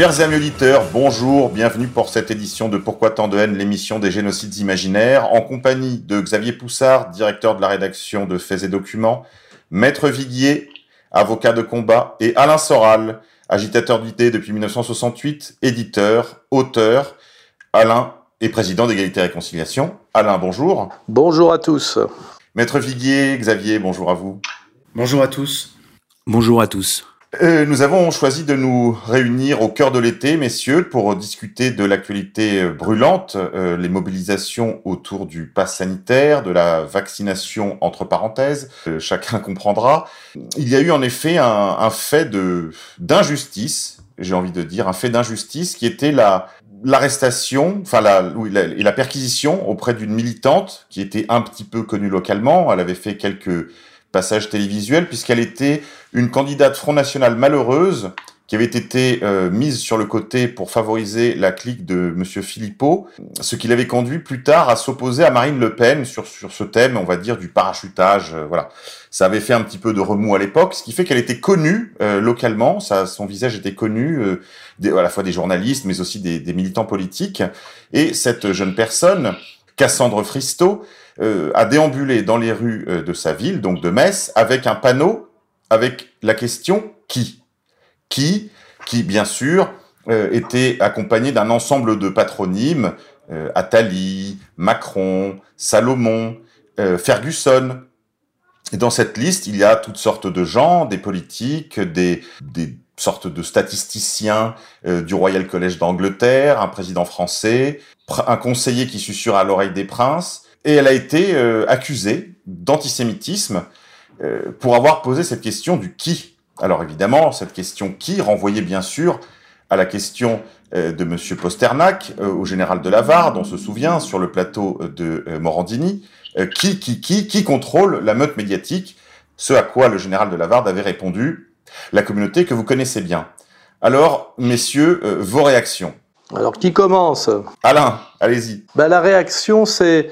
Chers amis auditeurs, bonjour, bienvenue pour cette édition de Pourquoi tant de haine, l'émission des génocides imaginaires, en compagnie de Xavier Poussard, directeur de la rédaction de Faits et Documents, Maître Viguier, avocat de combat, et Alain Soral, agitateur d'idées depuis 1968, éditeur, auteur. Alain est président d'Égalité et Réconciliation. Alain, bonjour. Bonjour à tous. Maître Viguier, Xavier, bonjour à vous. Bonjour à tous. Bonjour à tous. Euh, nous avons choisi de nous réunir au cœur de l'été, messieurs, pour discuter de l'actualité brûlante, euh, les mobilisations autour du pass sanitaire, de la vaccination entre parenthèses. Euh, chacun comprendra. Il y a eu en effet un, un fait d'injustice, j'ai envie de dire, un fait d'injustice qui était la l'arrestation, enfin la, oui, la, et la perquisition auprès d'une militante qui était un petit peu connue localement. Elle avait fait quelques passage télévisuel, puisqu'elle était une candidate Front National malheureuse qui avait été euh, mise sur le côté pour favoriser la clique de Monsieur Philippot, ce qui l'avait conduit plus tard à s'opposer à Marine Le Pen sur, sur ce thème, on va dire, du parachutage. euh, voilà, ça avait fait un petit peu de remous à l'époque, ce qui fait qu'elle était connue euh, localement, son visage était connu euh, des, à la fois des journalistes, mais aussi des, des militants politiques. Et cette jeune personne, Cassandre Fristo, euh, a déambulé dans les rues euh, de sa ville, donc de Metz, avec un panneau avec la question qui? Qui Qui, bien sûr, euh, était accompagné d'un ensemble de patronymes euh, Attali, Macron, Salomon, Ferguson. Et dans cette liste, il y a toutes sortes de gens, des politiques, des, des sortes de statisticiens du Royal College d'Angleterre, un président français, un conseiller qui susurre à l'oreille des princes, et elle a été euh, accusée d'antisémitisme euh, pour avoir posé cette question du qui. Alors évidemment, cette question qui renvoyait bien sûr à la question euh, de Monsieur Posternac, euh, au général de Lavarde, on se souvient, sur le plateau euh, de euh, Morandini, euh, qui, qui, qui, qui contrôle la meute médiatique, ce à quoi le général de Lavarde avait répondu, la communauté que vous connaissez bien. Alors, messieurs, euh, vos réactions. Alors, qui commence? Alain, allez-y. ben, La réaction, c'est.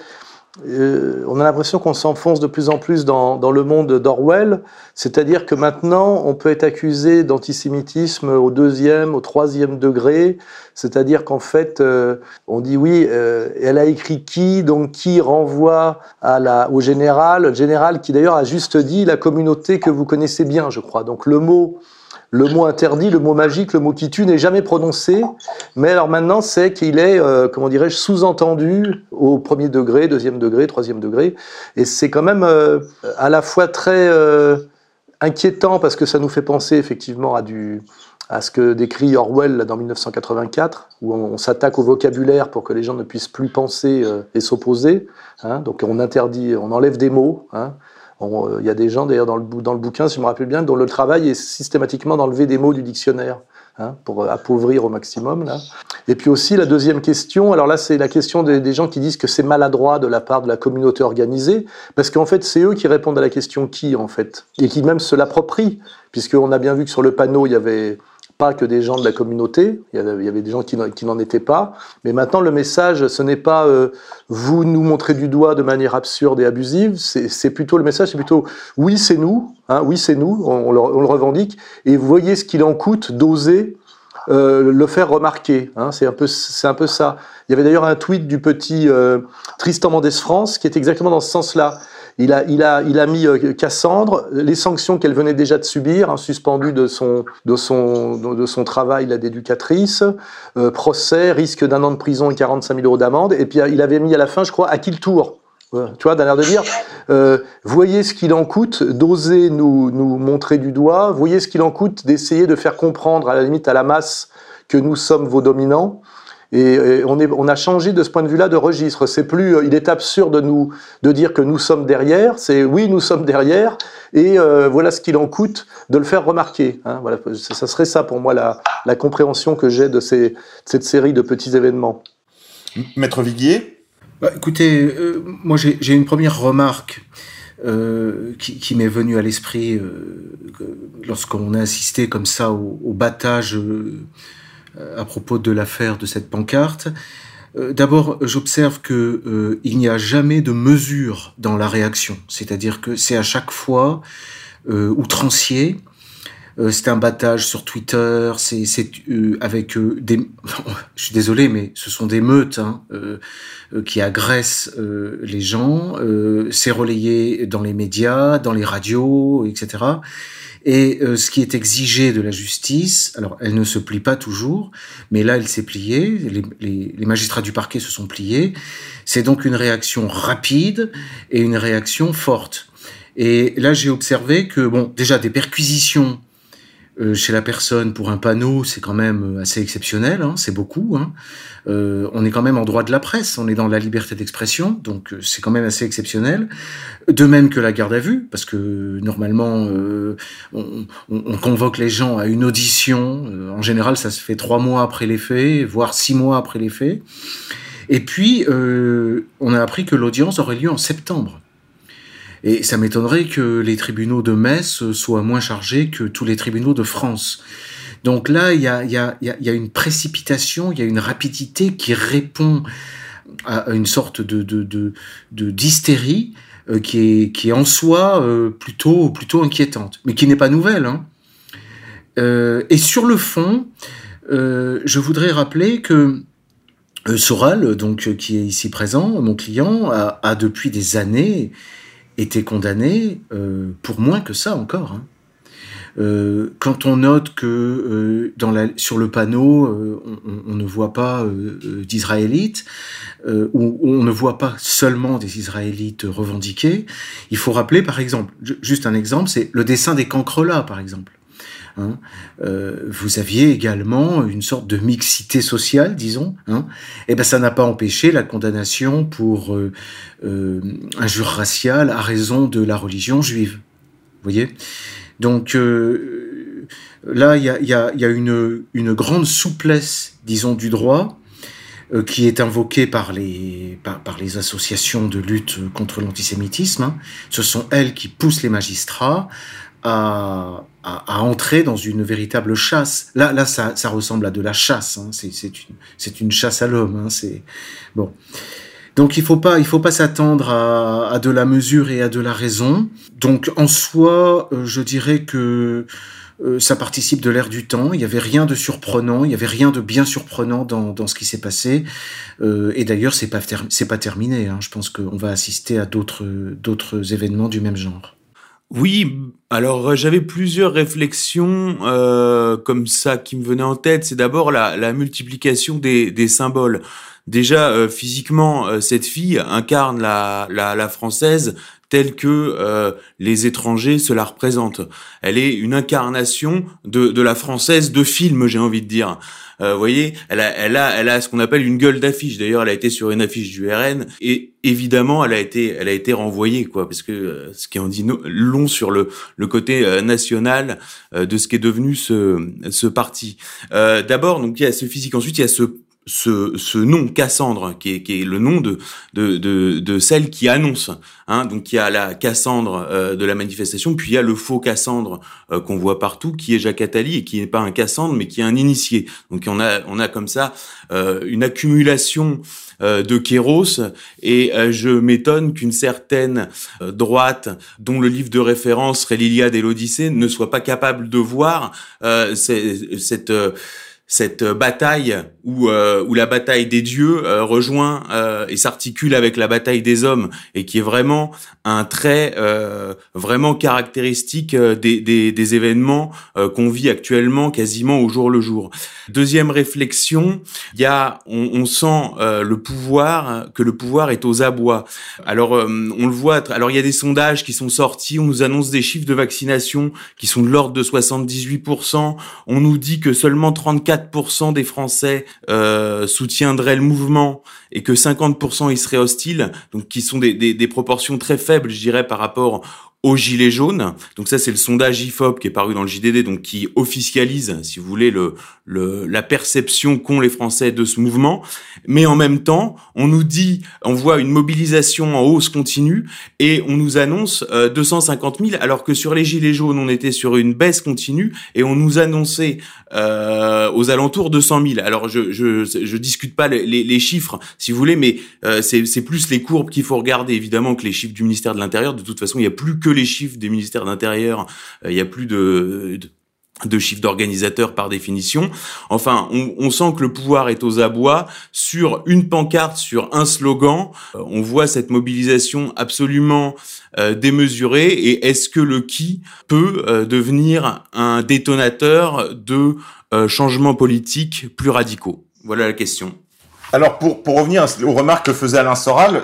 Euh, on a l'impression qu'on s'enfonce de plus en plus dans, dans le monde d'Orwell, c'est-à-dire que maintenant, on peut être accusé d'antisémitisme au deuxième, au troisième degré, c'est-à-dire qu'en fait, euh, on dit oui, euh, elle a écrit qui, donc qui renvoie à la, au général, le général qui d'ailleurs a juste dit la communauté que vous connaissez bien, je crois. Donc le mot le mot interdit, le mot magique, le mot qui tue n'est jamais prononcé. Mais alors maintenant, c'est qu'il est, euh, comment dirais-je, sous-entendu au premier degré, deuxième degré, troisième degré. Et c'est quand même euh, à la fois très euh, inquiétant parce que ça nous fait penser effectivement à ce que décrit Orwell dans 1984, où on, s'attaque au vocabulaire pour que les gens ne puissent plus penser et s'opposer. hein. donc on interdit, on enlève des mots. hein. Euh, Il y a des gens, d'ailleurs, dans le, dans le bouquin, si je me rappelle bien, dont le travail est systématiquement d'enlever des mots du dictionnaire hein, pour euh, appauvrir au maximum. Là. Et puis aussi, la deuxième question, alors là, c'est la question des, des gens qui disent que c'est maladroit de la part de la communauté organisée, parce qu'en fait, c'est eux qui répondent à la question qui, en fait, et qui même se l'approprient, puisqu'on a bien vu que sur le panneau, il y avait pas que des gens de la communauté, il y avait, des gens qui n'en- étaient pas, mais maintenant le message, ce n'est pas euh, vous nous montrez du doigt de manière absurde et abusive, c'est plutôt le message, c'est plutôt oui c'est nous, hein, oui c'est nous, on, le, revendique, et voyez ce qu'il en coûte d'oser euh, le faire remarquer. Hein, c'est un peu, un peu ça. Il y avait d'ailleurs un tweet du petit euh, Tristan Mendès France qui est exactement dans ce sens-là. Il a, il a, il a mis euh, Cassandre les sanctions qu'elle venait déjà de subir, hein, suspendues de son, de son, de, son travail d'éducatrice, euh, procès, risque d'un an de prison et 45 000 euros d'amende. Et puis il avait mis à la fin, je crois, à qui le tour. Tu vois, d'un air de dire, euh, voyez ce qu'il en coûte d'oser nous, nous montrer du doigt, voyez ce qu'il en coûte d'essayer de faire comprendre à la limite à la masse que nous sommes vos dominants. Et, on, est, on a changé de ce point de vue-là de registre. C'est plus, euh, il est absurde de nous de dire que nous sommes derrière. C'est oui, nous sommes derrière, et euh, voilà ce qu'il en coûte de le faire remarquer. Hein. voilà, ça serait ça pour moi la, la compréhension que j'ai de, ces, cette série de petits événements. Maître Viguier? Bah, Écoutez, euh, moi j'ai une première remarque. Euh, qui, qui m'est venue à l'esprit euh, lorsqu'on a assisté comme ça au, au battage euh, à propos de l'affaire de cette pancarte. Euh, d'abord, j'observe que il n'y a jamais de mesure dans la réaction, c'est-à-dire que c'est à chaque fois outrancier, euh, c'est un battage sur Twitter, c'est euh, avec euh, des... je suis désolé, mais ce sont des meutes hein, qui agressent les gens, c'est relayé dans les médias, dans les radios, etc. Et ce qui est exigé de la justice, alors elle ne se plie pas toujours, mais là elle s'est pliée, les, les, les, magistrats du parquet se sont pliés, c'est donc une réaction rapide et une réaction forte. Et là j'ai observé que, bon, déjà des perquisitions euh, chez la personne pour un panneau, c'est quand même euh, assez exceptionnel, hein, c'est beaucoup. Hein. Euh, on est quand même en droit de la presse, on est dans la liberté d'expression, donc euh, c'est quand même assez exceptionnel. De même que la garde à vue, parce que normalement euh, on, on, convoque les gens à une audition. en général, ça se fait trois mois après les faits, voire six mois après les faits. Et puis, on a appris que l'audience aurait lieu en septembre. Et ça m'étonnerait que les tribunaux de Metz soient moins chargés que tous les tribunaux de France. Donc là, il y a, une précipitation, il y a une rapidité qui répond à une sorte de, de, d'hystérie euh, qui, est, en soi euh, plutôt, plutôt inquiétante, mais qui n'est pas nouvelle. Hein. Euh, et sur le fond, je voudrais rappeler que Soral, donc qui est ici présent, mon client, a depuis des années été condamné euh, pour moins que ça encore. Hein. Euh, quand on note que euh, dans la, sur le panneau, euh, on, on, ne voit pas euh, euh, d'Israélites, ou on ne voit pas seulement des Israélites revendiqués, il faut rappeler, par exemple, juste un exemple, c'est le dessin des cancrelats, par exemple. Hein. Euh, vous aviez également une sorte de mixité sociale, disons. Hein. Et eh ben ça n'a pas empêché la condamnation pour euh, euh, injure raciale à raison de la religion juive. Vous voyez? Donc euh, là, il y a, une, grande souplesse, disons, du droit euh, qui est invoquée par les, par, par, les associations de lutte contre l'antisémitisme. Hein. Ce sont elles qui poussent les magistrats à, entrer dans une véritable chasse. Là, là, ça, ça ressemble à de la chasse. Hein. C'est une, chasse à l'homme. Hein. Bon. Donc il faut pas, faut pas s'attendre à, de la mesure et à de la raison. Donc en soi, euh, je dirais que euh, ça participe de l'ère du temps. Il y avait rien de surprenant, il y avait rien de bien surprenant dans, ce qui s'est passé. Euh, et d'ailleurs, c'est pas pas terminé. Hein. Je pense qu'on va assister à d'autres événements du même genre. Oui, alors j'avais plusieurs réflexions euh, comme ça qui me venaient en tête. C'est d'abord la, la, multiplication des, des symboles. Déjà, euh, physiquement, euh, cette fille incarne la, la, la française telle que euh, les étrangers se la représentent. Elle est une incarnation de, de la française de film, j'ai envie de dire. Euh, vous voyez, elle a, elle a, elle a ce qu'on appelle une gueule d'affiche. D'ailleurs, elle a été sur une affiche du RN et évidemment, elle a été, elle a été renvoyée, quoi, parce que euh, ce qui en dit long sur le, le côté euh, national euh, de ce qui est devenu ce, ce parti. D'abord, donc il y a ce physique. Ensuite, il y a ce ce, ce, nom Cassandre, qui est, qui est le nom de, de, de, de, celle qui annonce. Hein, donc il y a la Cassandre euh, de la manifestation, puis il y a le faux Cassandre euh, qu'on voit partout, qui est Jacques Attali et qui n'est pas un Cassandre, mais qui est un initié. Donc on a, on a comme ça euh, une accumulation euh, de Kéros, et euh, je m'étonne qu'une certaine droite, dont le livre de référence serait l'Iliade et l'Odyssée, ne soit pas capable de voir cette cette euh, bataille où, euh, où la bataille des dieux euh, rejoint euh, et s'articule avec la bataille des hommes et qui est vraiment un trait euh, vraiment caractéristique des, des, des événements qu'on vit actuellement quasiment au jour le jour. Deuxième réflexion, il y a on, on sent le pouvoir que le pouvoir est aux abois. Alors on le voit. Alors il y a des sondages qui sont sortis. On nous annonce des chiffres de vaccination qui sont de l'ordre de 78%. On nous dit que seulement 34 44% des Français euh, soutiendraient le mouvement et que 50% y seraient hostiles, donc qui sont des, proportions très faibles, je dirais, par rapport aux gilets jaunes. Donc ça, c'est le sondage IFOP qui est paru dans le JDD, donc qui officialise, si vous voulez, le, le la perception qu'ont les Français de ce mouvement. Mais en même temps, on nous dit, on voit une mobilisation en hausse continue et on nous annonce 250 000, alors que sur les gilets jaunes, on était sur une baisse continue et on nous annonçait euh, aux alentours de 100 000. Alors je je, discute pas les, chiffres, si vous voulez, mais euh, c'est plus les courbes qu'il faut regarder. Évidemment que les chiffres du ministère de l'Intérieur, de toute façon, il n'y a plus que les chiffres des ministères d'Intérieur. Euh, il y a plus de chiffres d'organisateurs par définition. Enfin, on, sent que le pouvoir est aux abois sur une pancarte, sur un slogan. Euh, on voit cette mobilisation absolument euh, démesurée. Et est-ce que le qui peut devenir un détonateur de changements politiques plus radicaux? Voilà la question. Alors, pour, pour revenir aux remarques que faisait Alain Soral,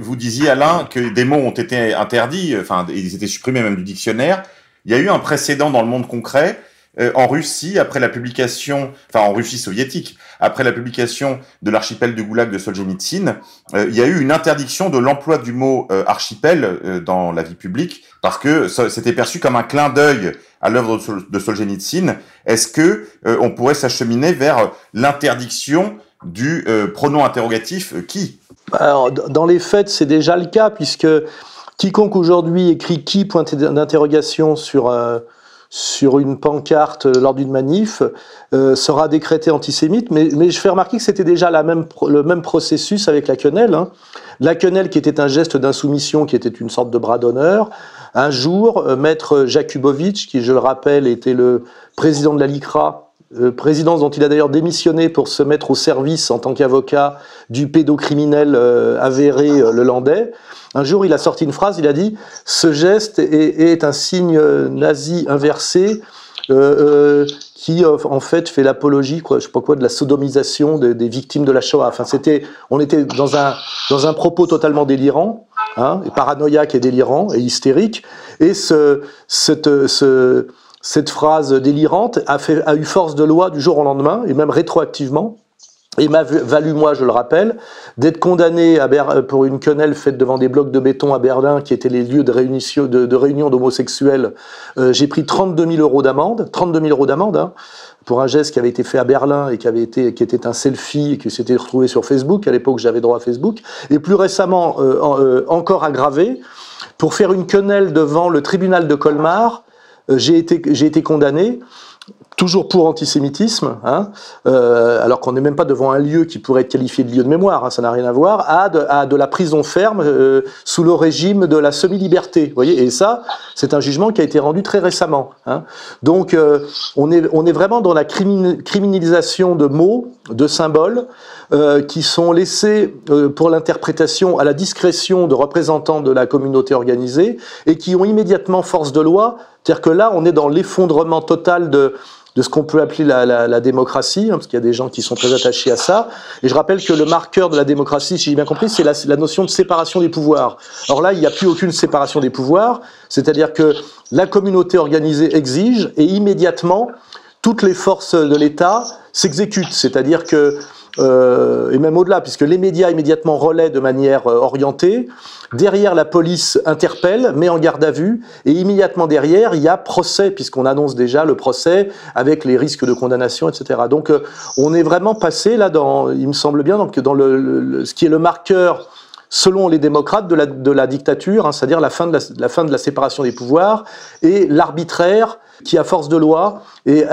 vous disiez, Alain, que des mots ont été interdits, enfin, ils étaient supprimés même du dictionnaire. Il y a eu un précédent dans le monde concret, euh, en Russie, après la publication, enfin en Russie soviétique, après la publication de l'archipel du Goulag de Solzhenitsyn, euh, il y a eu une interdiction de l'emploi du mot euh, archipel dans la vie publique, parce que c'était perçu comme un clin d'œil à l'œuvre de Solzhenitsyn. Est-ce que on pourrait s'acheminer vers l'interdiction du pronom interrogatif qui? Alors, Dans les faits, c'est déjà le cas, puisque quiconque aujourd'hui écrit qui point d'interrogation sur, sur une pancarte lors d'une manif sera décrété antisémite. Mais, mais je fais remarquer que c'était déjà la même, le même processus avec la quenelle. Hein. La quenelle qui était un geste d'insoumission, qui était une sorte de bras d'honneur. Un jour, maître Jakubowicz, qui je le rappelle était le président de la LICRA, euh, présidence dont il a d'ailleurs démissionné pour se mettre au service en tant qu'avocat du pédocriminel euh, avéré euh, le landais. Un jour, il a sorti une phrase, il a dit « Ce geste est, un signe nazi inversé qui, en fait, fait l'apologie, quoi, je sais pas quoi, de la sodomisation des, victimes de la Shoah. » Enfin, c'était, on était dans un, dans un propos totalement délirant, hein, et paranoïaque et délirant et hystérique. Et ce, cette, ce, cette phrase délirante a, fait, a eu force de loi du jour au lendemain, et même rétroactivement, et m'a valu, moi, je le rappelle, d'être condamné à pour une quenelle faite devant des blocs de béton à Berlin, qui étaient les lieux de réunion, de, réunion d'homosexuels. Euh, j'ai pris 32 000 euros d'amende, 32 000 euros d'amende, hein, pour un geste qui avait été fait à Berlin et qui avait été, qui était un selfie et qui s'était retrouvé sur Facebook. À l'époque, j'avais droit à Facebook. Et plus récemment, euh, euh, encore aggravé, pour faire une quenelle devant le tribunal de Colmar, euh, j'ai été, été condamné toujours pour antisémitisme, hein, euh, alors qu'on n'est même pas devant un lieu qui pourrait être qualifié de lieu de mémoire, hein, ça n'a rien à voir, à de, la prison ferme euh, sous le régime de la semi-liberté. voyez, et ça, c'est un jugement qui a été rendu très récemment. Hein. Donc, euh, on, est, on est vraiment dans la criminalisation de mots, de symboles, euh, qui sont laissés euh, pour l'interprétation à la discrétion de représentants de la communauté organisée et qui ont immédiatement force de loi. C'est-à-dire que là, on est dans l'effondrement total de, de ce qu'on peut appeler la, la, la démocratie, hein, parce qu'il y a des gens qui sont très attachés à ça. Et je rappelle que le marqueur de la démocratie, si j'ai bien compris, c'est la, la, notion de séparation des pouvoirs. Alors là, il n'y a plus aucune séparation des pouvoirs, c'est-à-dire que la communauté organisée exige et immédiatement toutes les forces de l'État s'exécutent, c'est-à-dire que euh, et même au-delà, puisque les médias immédiatement relaient de manière euh, orientée. Derrière, la police interpelle, met en garde à vue, et immédiatement derrière, il y a procès, puisqu'on annonce déjà le procès avec les risques de condamnation, etc. Donc, euh, on est vraiment passé là dans, il me semble bien, donc dans le, ce qui est le marqueur selon les démocrates de la, de la dictature, hein, c'est-à-dire la, la, la fin de la séparation des pouvoirs et l'arbitraire qui, à force de loi, est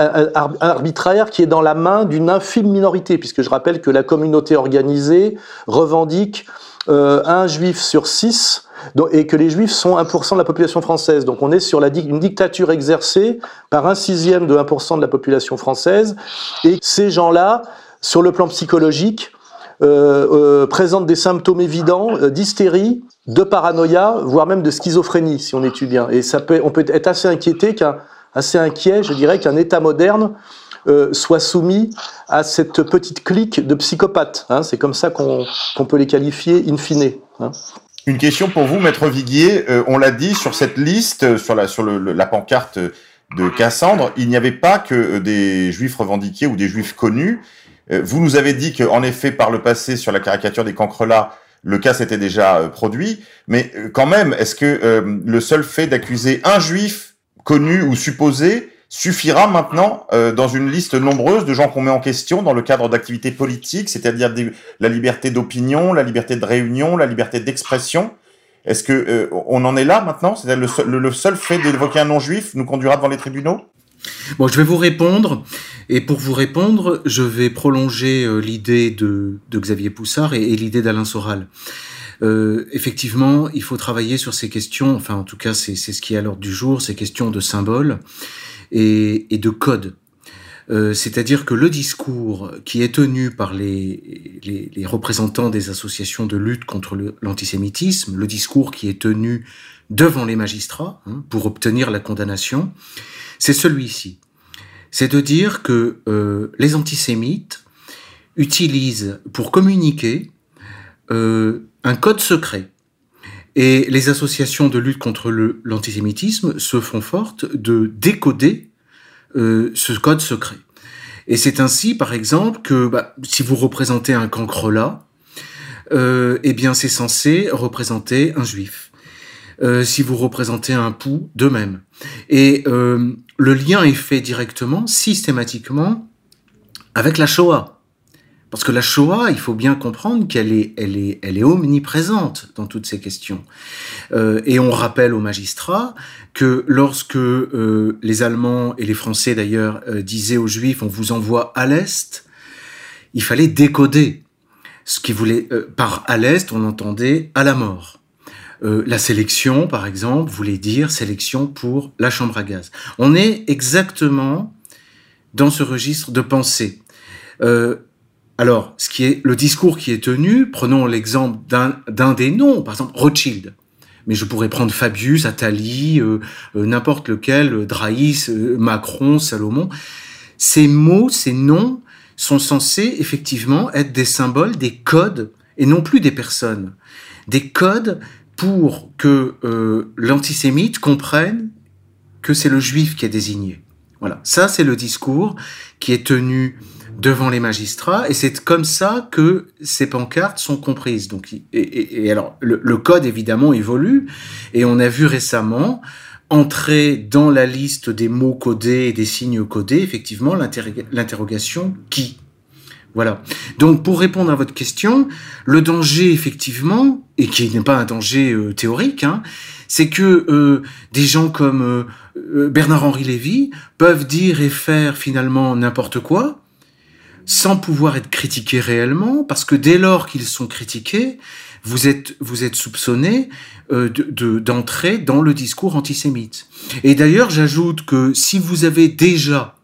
arbitraire, qui est dans la main d'une infime minorité, puisque je rappelle que la communauté organisée revendique euh, un juif sur six, et que les juifs sont 1% de la population française. Donc on est sur une dictature exercée par un sixième de 1% de la population française, et ces gens-là, sur le plan psychologique, euh, euh, présentent des symptômes évidents d'hystérie, de paranoïa, voire même de schizophrénie, si on étudie bien. Et ça peut, on peut être assez inquiété qu'un assez inquiet, je dirais, qu'un État moderne euh, soit soumis à cette petite clique de psychopathes. Hein. C'est comme ça qu'on peut les qualifier in fine. Hein. Une question pour vous, Maître Viguier. Euh, on l'a dit sur cette liste, sur la, sur le, la pancarte de Cassandre, il n'y avait pas que des juifs revendiqués ou des juifs connus. Vous nous avez dit qu'en effet, par le passé, sur la caricature des cancrelats, le cas s'était déjà produit, mais quand même, est-ce que le seul fait d'accuser un juif connu ou supposé suffira maintenant euh, dans une liste nombreuse de gens qu'on met en question dans le cadre d'activités politiques, c'est-à-dire la liberté d'opinion, la liberté de réunion, la liberté d'expression. Est-ce que euh, on en est là maintenant? C'est-à-dire le, seul, fait d'évoquer un non-juif nous conduira devant les tribunaux? Bon, je vais vous répondre, et pour vous répondre, je vais prolonger euh, l'idée de, Xavier Poussard et l'idée d'Alain Soral. Euh, effectivement, il faut travailler sur ces questions, enfin en tout cas c'est ce qui est à l'ordre du jour, ces questions de symboles et, de code. Euh, C'est-à-dire que le discours qui est tenu par les représentants des associations de lutte contre l'antisémitisme, le, discours qui est tenu devant les magistrats hein, pour obtenir la condamnation, c'est celui-ci. C'est de dire que euh, les antisémites utilisent pour communiquer euh, un code secret et les associations de lutte contre l'antisémitisme se font fortes de décoder euh, ce code secret. Et c'est ainsi, par exemple, que bah, si vous représentez un cancrelat, euh, eh bien c'est censé représenter un juif. Euh, si vous représentez un pou, de même. Et euh, le lien est fait directement, systématiquement, avec la Shoah. Parce que la Shoah, il faut bien comprendre qu'elle est, elle est, elle est omniprésente dans toutes ces questions. Euh, et on rappelle aux magistrats que lorsque euh, les Allemands et les Français d'ailleurs euh, disaient aux Juifs on vous envoie à l'est, il fallait décoder. Ce qui voulait euh, par à l'est, on entendait à la mort. Euh, la sélection, par exemple, voulait dire sélection pour la chambre à gaz. On est exactement dans ce registre de pensée. Euh, alors, ce qui est le discours qui est tenu, prenons l'exemple d'un des noms, par exemple Rothschild. Mais je pourrais prendre Fabius, Attali, euh, euh, n'importe lequel, euh, Draïs, Macron, Salomon. Ces mots, ces noms sont censés effectivement être des symboles, des codes, et non plus des personnes. Des codes pour que l'antisémite comprenne que c'est le juif qui est désigné. Voilà, ça c'est le discours qui est tenu devant les magistrats, et c'est comme ça que ces pancartes sont comprises. Donc, et, et, et alors, le, le, code évidemment évolue, et on a vu récemment entrer dans la liste des mots codés et des signes codés, effectivement, l'interrogation qui? Voilà. Donc, pour répondre à votre question, le danger, effectivement, et qui n'est pas un danger euh, théorique, hein, c'est que euh, des gens comme euh, Bernard-Henri Lévy peuvent dire et faire finalement n'importe quoi, sans pouvoir être critiqués réellement, parce que dès lors qu'ils sont critiqués, vous êtes, vous êtes soupçonné euh, d'entrer de, dans le discours antisémite. Et d'ailleurs, j'ajoute que si vous avez déjà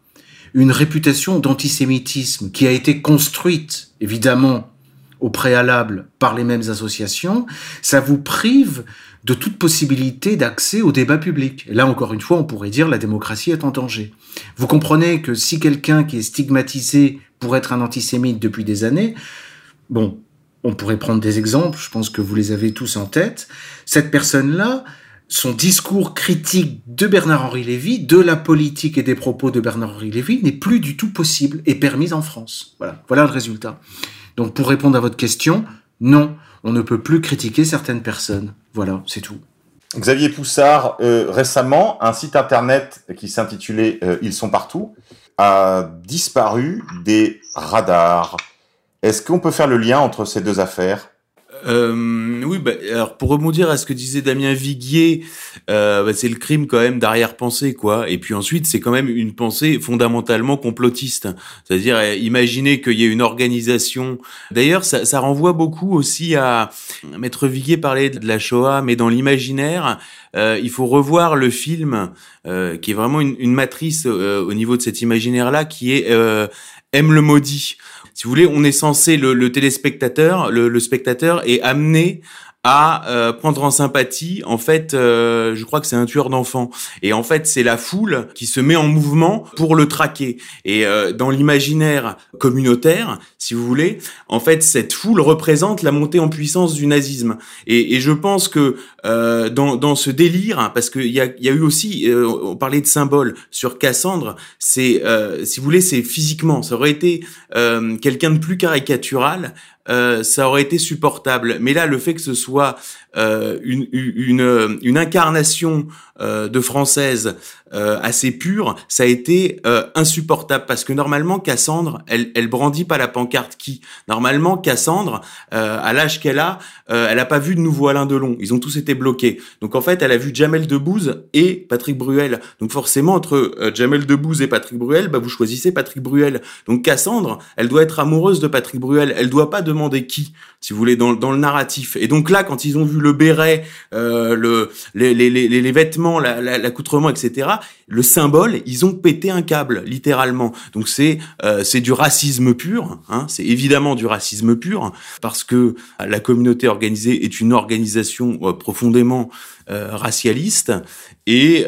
une réputation d'antisémitisme qui a été construite, évidemment, au préalable par les mêmes associations, ça vous prive de toute possibilité d'accès au débat public. Et là, encore une fois, on pourrait dire la démocratie est en danger. Vous comprenez que si quelqu'un qui est stigmatisé pour être un antisémite depuis des années, bon, on pourrait prendre des exemples, je pense que vous les avez tous en tête, cette personne-là, son discours critique de Bernard-Henri Lévy, de la politique et des propos de Bernard-Henri Lévy n'est plus du tout possible et permis en France. Voilà, voilà le résultat. Donc pour répondre à votre question, non, on ne peut plus critiquer certaines personnes. Voilà, c'est tout. Xavier Poussard, euh, récemment, un site internet qui s'intitulait euh, Ils sont partout a disparu des radars. Est-ce qu'on peut faire le lien entre ces deux affaires? Euh, oui, bah, alors pour rebondir à ce que disait Damien Viguier, euh, bah, c'est le crime quand même d'arrière-pensée, quoi. Et puis ensuite, c'est quand même une pensée fondamentalement complotiste. C'est-à-dire, euh, imaginer qu'il y ait une organisation. D'ailleurs, ça, ça, renvoie beaucoup aussi à Maître Viguier parlait de la Shoah, mais dans l'imaginaire, euh, il faut revoir le film euh, qui est vraiment une, une matrice euh, au niveau de cet imaginaire-là, qui est Aime le maudit si vous voulez, on est censé le, téléspectateur, le, le, spectateur est amené à euh, prendre en sympathie, en fait, euh, je crois que c'est un tueur d'enfants. Et en fait, c'est la foule qui se met en mouvement pour le traquer. Et euh, dans l'imaginaire communautaire, si vous voulez, en fait, cette foule représente la montée en puissance du nazisme. Et, et je pense que dans, dans ce délire, parce qu'il y a, y a eu aussi, on parlait de symboles sur Cassandre, c'est, si vous voulez, c'est physiquement. Ça aurait été quelqu'un de plus caricatural, euh, ça aurait été supportable. Mais là, le fait que ce soit une, une, une, incarnation euh, de française euh, assez pure, ça a été euh, insupportable parce que normalement Cassandre, elle, elle brandit pas la pancarte qui. Normalement Cassandre, à l'âge qu'elle a, elle a pas vu de nouveau Alain Delon. Ils ont tous été bloqués. Donc en fait, elle a vu Jamel Debbouze et Patrick Bruel. Donc forcément entre Jamel Debbouze et Patrick Bruel, bah vous choisissez Patrick Bruel. Donc Cassandre, elle doit être amoureuse de Patrick Bruel. Elle doit pas demander qui, si vous voulez, dans, dans le narratif. Et donc là, quand ils ont vu le béret, euh, le, les, vêtements, l'accoutrement, etc., le symbole, ils ont pété un câble, littéralement. Donc c'est euh, du racisme pur, hein, c'est évidemment du racisme pur, parce que la communauté organisée est une organisation euh, profondément racialiste et,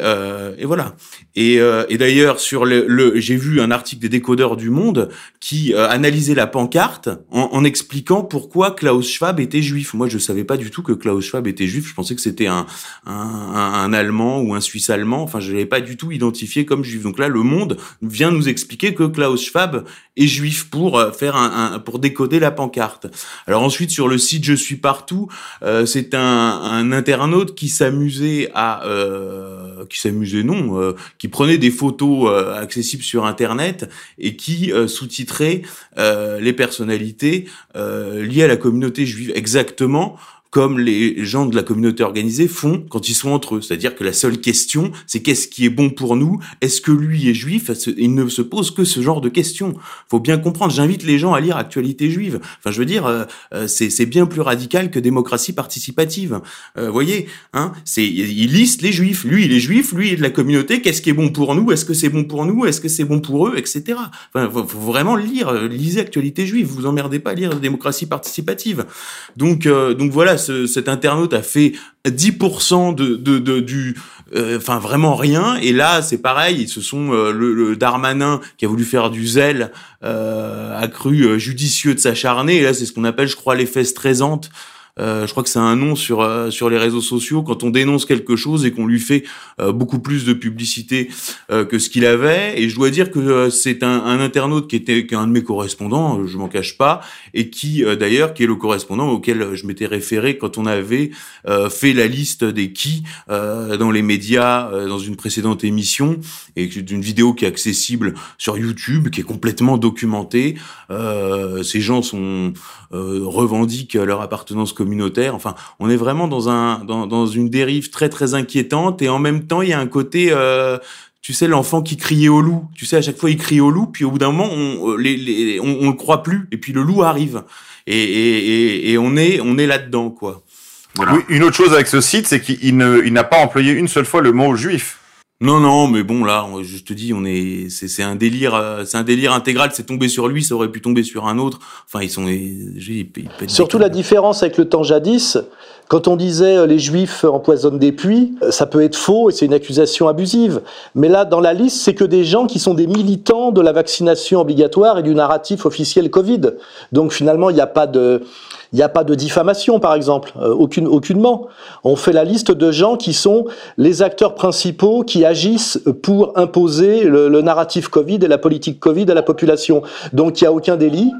voilà. Et, d'ailleurs sur le j'ai vu un article des décodeurs du Monde qui analysait la pancarte en, en, expliquant pourquoi Klaus Schwab était juif. Moi je savais pas du tout que Klaus Schwab était juif. Je pensais que c'était un, un, un, allemand ou un suisse allemand. Enfin je l'avais pas du tout identifié comme juif. Donc là le Monde vient nous expliquer que Klaus Schwab est juif pour faire un, un pour décoder la pancarte. Alors ensuite sur le site je suis partout, c'est un, un internaute qui s'amusait à euh, qui s'amusait non euh, qui prenait des photos euh, accessibles sur internet et qui euh, sous-titrait les personnalités liées à la communauté juive exactement comme les gens de la communauté organisée font quand ils sont entre eux. C'est-à-dire que la seule question, c'est qu'est-ce qui est bon pour nous? Est-ce que lui est juif? Il ne se pose que ce genre de questions. faut bien comprendre. J'invite les gens à lire Actualité juive. Enfin, je veux dire, euh, euh, c'est bien plus radical que démocratie participative. Euh, vous voyez, hein C'est il liste les juifs. Lui, il est juif. Lui, il est de la communauté. Qu'est-ce qui est bon pour nous? Est-ce que c'est bon pour nous? Est-ce que c'est bon pour eux? Etc. Enfin, faut, vraiment lire. Lisez Actualité juive. Vous emmerdez pas à lire démocratie participative. Donc, donc voilà cet internaute a fait 10% de, de, du, euh, enfin vraiment rien. Et là, c'est pareil, ils se sont euh, le, Darmanin qui a voulu faire du zèle euh, a cru judicieux de s'acharner. Et là, c'est ce qu'on appelle, je crois, les fesses traisantes. Euh, je crois que c'est un nom sur euh, sur les réseaux sociaux quand on dénonce quelque chose et qu'on lui fait euh, beaucoup plus de publicité que ce qu'il avait. Et je dois dire que c'est un, un, internaute qui était un de mes correspondants, je m'en cache pas, et qui d'ailleurs qui est le correspondant auquel je m'étais référé quand on avait fait la liste des qui dans les médias dans une précédente émission et d'une vidéo qui est accessible sur YouTube, qui est complètement documentée. ces gens sont revendiquent leur appartenance communautaire. Enfin, on est vraiment dans un dans, dans une dérive très très inquiétante et en même temps il y a un côté euh, tu sais l'enfant qui criait au loup. Tu sais à chaque fois il crie au loup puis au bout d'un moment on euh, les, on, le croit plus et puis le loup arrive. Et, et, on est on est là dedans quoi une autre chose avec ce site c'est qu'il ne il n'a pas employé une seule fois le mot juif non, non, mais bon, là, je te dis, on est, c'est un délire, euh, c'est un délire intégral. C'est tombé sur lui, ça aurait pu tomber sur un autre. Enfin, ils sont. Surtout la différence avec le temps jadis, quand on disait euh, les juifs empoisonnent des puits, euh, ça peut être faux et c'est une accusation abusive. Mais là, dans la liste, c'est que des gens qui sont des militants de la vaccination obligatoire et du narratif officiel Covid. Donc finalement, il n'y a pas de, a pas de diffamation, par exemple, euh, aucune, aucunement. On fait la liste de gens qui sont les acteurs principaux qui agissent pour imposer le, le narratif Covid et la politique Covid à la population. Donc il n'y a aucun délit.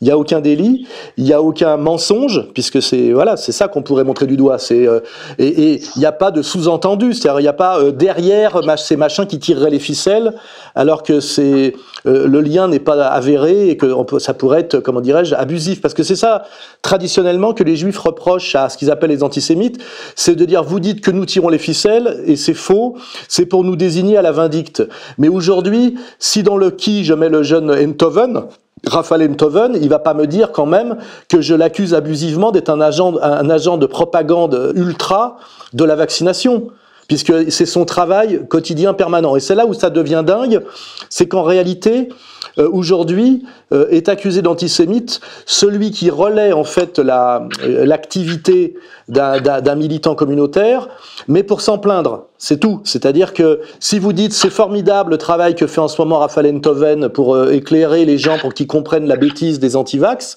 Il n'y a aucun délit, il n'y a aucun mensonge, puisque c'est voilà, c'est ça qu'on pourrait montrer du doigt. C'est euh, et il n'y a pas de sous-entendu, c'est-à-dire il n'y a pas euh, derrière ces machins qui tireraient les ficelles, alors que c'est euh, le lien n'est pas avéré et que ça pourrait être comment dirais-je abusif, parce que c'est ça traditionnellement que les juifs reprochent à ce qu'ils appellent les antisémites, c'est de dire vous dites que nous tirons les ficelles et c'est faux, c'est pour nous désigner à la vindicte. Mais aujourd'hui, si dans le qui je mets le jeune Enthoven Raphaël Enthoven, il va pas me dire quand même que je l'accuse abusivement d'être un agent, un agent de propagande ultra de la vaccination. puisque c'est son travail quotidien permanent. Et c'est là où ça devient dingue, c'est qu'en réalité, euh, aujourd'hui, euh, est accusé d'antisémite celui qui relaie en fait la l'activité d'un militant communautaire, mais pour s'en plaindre. C'est tout. C'est-à-dire que si vous dites c'est formidable le travail que fait en ce moment Raphaël Enthoven pour éclairer les gens pour qu'ils comprennent la bêtise des antivax,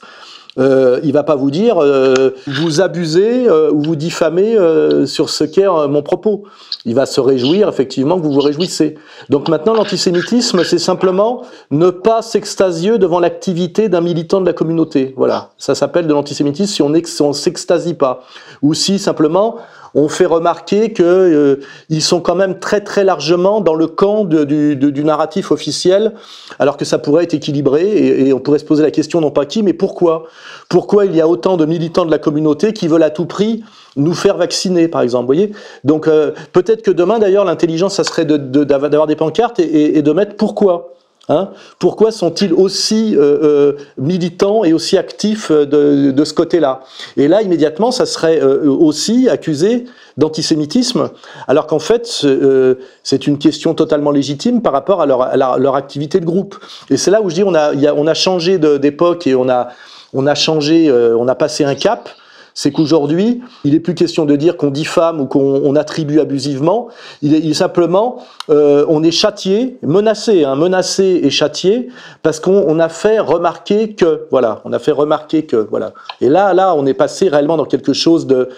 euh, il va pas vous dire euh, vous abusez euh, ou vous diffamez euh, sur ce qu'est mon propos. Il va se réjouir effectivement que vous vous réjouissez. Donc maintenant l'antisémitisme c'est simplement ne pas s'extasier devant l'activité d'un militant de la communauté. Voilà, ça s'appelle de l'antisémitisme si on on s'extasie pas ou si simplement on fait remarquer que euh, sont quand même très très largement dans le camp du, du, narratif officiel, alors que ça pourrait être équilibré et, et, on pourrait se poser la question non pas qui, mais pourquoi? Pourquoi il y a autant de militants de la communauté qui veulent à tout prix nous faire vacciner, par exemple, voyez? Donc euh, peut-être que demain d'ailleurs l'intelligence, ça serait d'avoir de, des pancartes et, et de mettre pourquoi. Hein? Pourquoi sont-ils aussi euh, euh, militants et aussi actifs de, de ce côté-là? Et là, immédiatement, ça serait euh, aussi accusé d'antisémitisme, alors qu'en fait, euh, c'est une question totalement légitime par rapport à leur, activité de groupe. Et c'est là où je dis, on a, changé d'époque et on a, changé, euh, on a passé un cap c'est qu'aujourd'hui, il n'est plus question de dire qu'on diffame ou qu'on attribue abusivement. Il est, simplement, euh, on est châtié, menacé, hein, menacé et châtié, parce qu'on a fait remarquer que, voilà, on a fait remarquer que, voilà. Et là, là, on est passé réellement dans quelque chose de,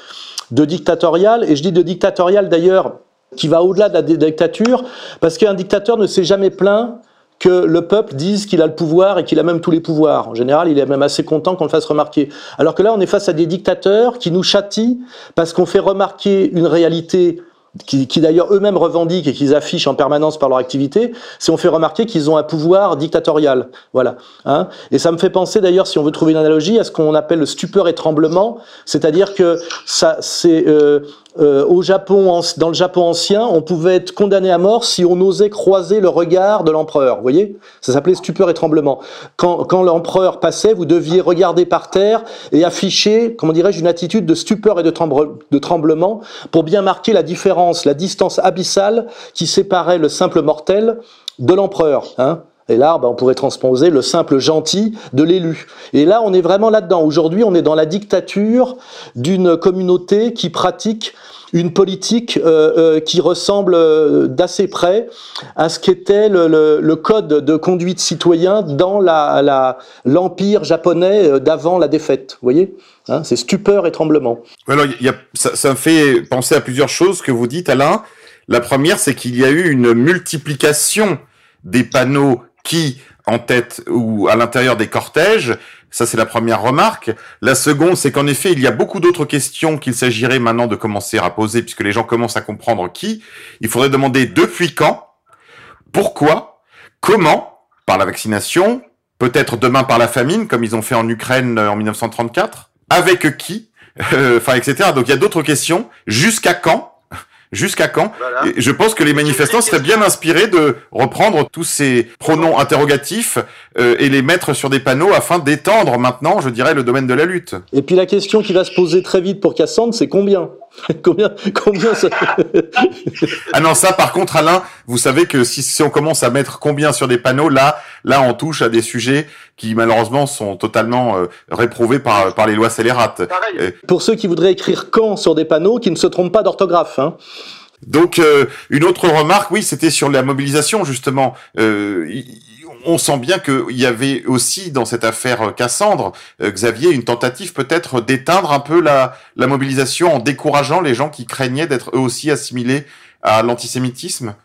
de dictatorial. Et je dis de dictatorial d'ailleurs qui va au-delà de la dictature, parce qu'un dictateur ne s'est jamais plaint que le peuple dise qu'il a le pouvoir et qu'il a même tous les pouvoirs. En général, il est même assez content qu'on le fasse remarquer. Alors que là, on est face à des dictateurs qui nous châtient parce qu'on fait remarquer une réalité qui, qui d'ailleurs eux-mêmes revendiquent et qu'ils affichent en permanence par leur activité, c'est on fait remarquer qu'ils ont un pouvoir dictatorial. Voilà. Hein et ça me fait penser d'ailleurs, si on veut trouver une analogie, à ce qu'on appelle le stupeur et tremblement, c'est-à-dire que ça, c'est euh, euh, au Japon, dans le Japon ancien, on pouvait être condamné à mort si on osait croiser le regard de l'empereur. Vous voyez? Ça s'appelait stupeur et tremblement. Quand, l'empereur passait, vous deviez regarder par terre et afficher, comment dirais-je, une attitude de stupeur et de, de tremblement pour bien marquer la différence, la distance abyssale qui séparait le simple mortel de l'empereur. Hein et là, ben, on pourrait transposer le simple gentil de l'élu. Et là, on est vraiment là-dedans. Aujourd'hui, on est dans la dictature d'une communauté qui pratique une politique euh, euh, qui ressemble euh, d'assez près à ce qu'était le, le, le, code de conduite citoyen dans l'empire la, japonais d'avant la défaite. Vous voyez? Hein, C'est stupeur et tremblement. Alors, y a, ça, ça me fait penser à plusieurs choses que vous dites, Alain. La première, c'est qu'il y a eu une multiplication des panneaux qui en tête ou à l'intérieur des cortèges. Ça, c'est la première remarque. La seconde, c'est qu'en effet, il y a beaucoup d'autres questions qu'il s'agirait maintenant de commencer à poser, puisque les gens commencent à comprendre qui. Il faudrait demander depuis quand, pourquoi, comment, par la vaccination, peut-être demain par la famine, comme ils ont fait en Ukraine euh, en 1934, avec qui, euh, enfin, etc. Donc il y a d'autres questions. Jusqu'à quand Jusqu'à quand voilà. Je pense que les manifestants seraient bien inspirés de reprendre tous ces pronoms interrogatifs euh, et les mettre sur des panneaux afin d'étendre maintenant, je dirais, le domaine de la lutte. Et puis la question qui va se poser très vite pour Cassandre, c'est combien? combien, combien ça... ah non, ça par contre, Alain, vous savez que si, si on commence à mettre combien sur des panneaux, là, là, on touche à des sujets qui malheureusement sont totalement euh, réprouvés par, par les lois scélérates. Euh... Pour ceux qui voudraient écrire quand sur des panneaux, qui ne se trompent pas d'orthographe. Hein. Donc euh, une autre remarque, oui, c'était sur la mobilisation justement. Euh, on sent bien qu'il y avait aussi dans cette affaire Cassandre, euh, Xavier, une tentative peut-être d'éteindre un peu la mobilisation en décourageant les gens qui craignaient d'être eux aussi assimilés à l'antisémitisme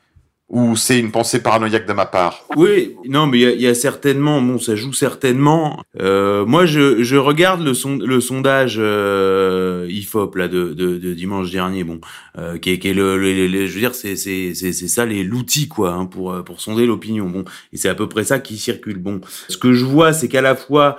ou c'est une pensée paranoïaque de ma part Oui, non, mais il y, y, a certainement, bon, ça joue certainement. Euh, moi, je, je regarde le, son, le sondage euh, Ifop là de, de, de, dimanche dernier, bon, euh, qui est, qui est le, le, le, je veux dire, c'est c'est c'est ça les l'outil quoi hein, pour pour sonder l'opinion. Bon, et c'est à peu près ça qui circule. Bon, ce que je vois, c'est qu'à la fois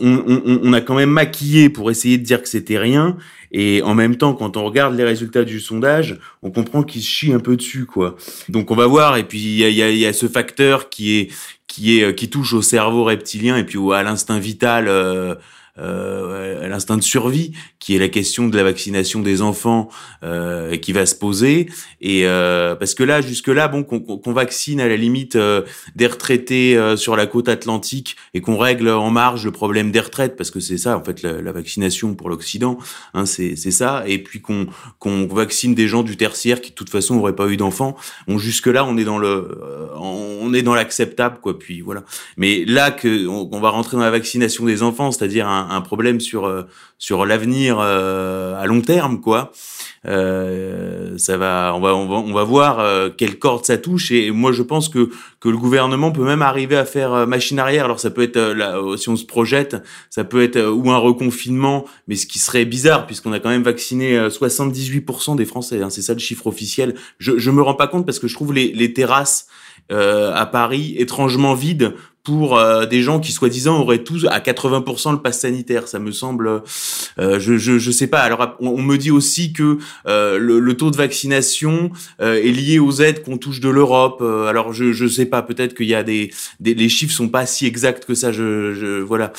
on, on, on a quand même maquillé pour essayer de dire que c'était rien, et en même temps, quand on regarde les résultats du sondage, on comprend qu'ils se un peu dessus, quoi. Donc on va voir. Et puis il y a, y, a, y a, ce facteur qui est qui est qui touche au cerveau reptilien et puis à l'instinct vital. Euh, euh, l'instinct de survie, qui est la question de la vaccination des enfants euh, qui va se poser. Et euh, parce que là, jusque là, bon, qu'on vaccine à la limite euh, des retraités euh, sur la côte atlantique et qu'on règle en marge le problème des retraites, parce que c'est ça en fait la, la vaccination pour l'Occident, hein, c'est ça. Et puis qu'on qu'on vaccine des gens du tertiaire qui de toute façon n'auraient pas eu d'enfants. Bon, jusque là, on est dans le, on est dans l'acceptable, quoi. Puis voilà. Mais là que on, va rentrer dans la vaccination des enfants, c'est-à-dire un, un, problème sur sur l'avenir euh, à long terme, quoi. Euh, ça va, on va, on va, on va voir euh, quelle corde ça touche. Et moi, je pense que que le gouvernement peut même arriver à faire euh, machine arrière. Alors, ça peut être, là, si on se projette, ça peut être ou un reconfinement, mais ce qui serait bizarre puisqu'on a quand même vacciné 78% des Français. Hein, c'est ça le chiffre officiel. Je, je me rends pas compte parce que je trouve les, les terrasses à Paris étrangement vides pour euh, des gens qui soi-disant auraient tous à 80% le pass sanitaire. Ça me semble, euh, je, je je sais pas. Alors on, me dit aussi que euh, le, le, taux de vaccination euh, est lié aux aides qu'on touche de l'Europe. Euh, alors je je sais pas. Peut-être qu'il y a des, des, les chiffres sont pas si exacts que ça. Je, je voilà.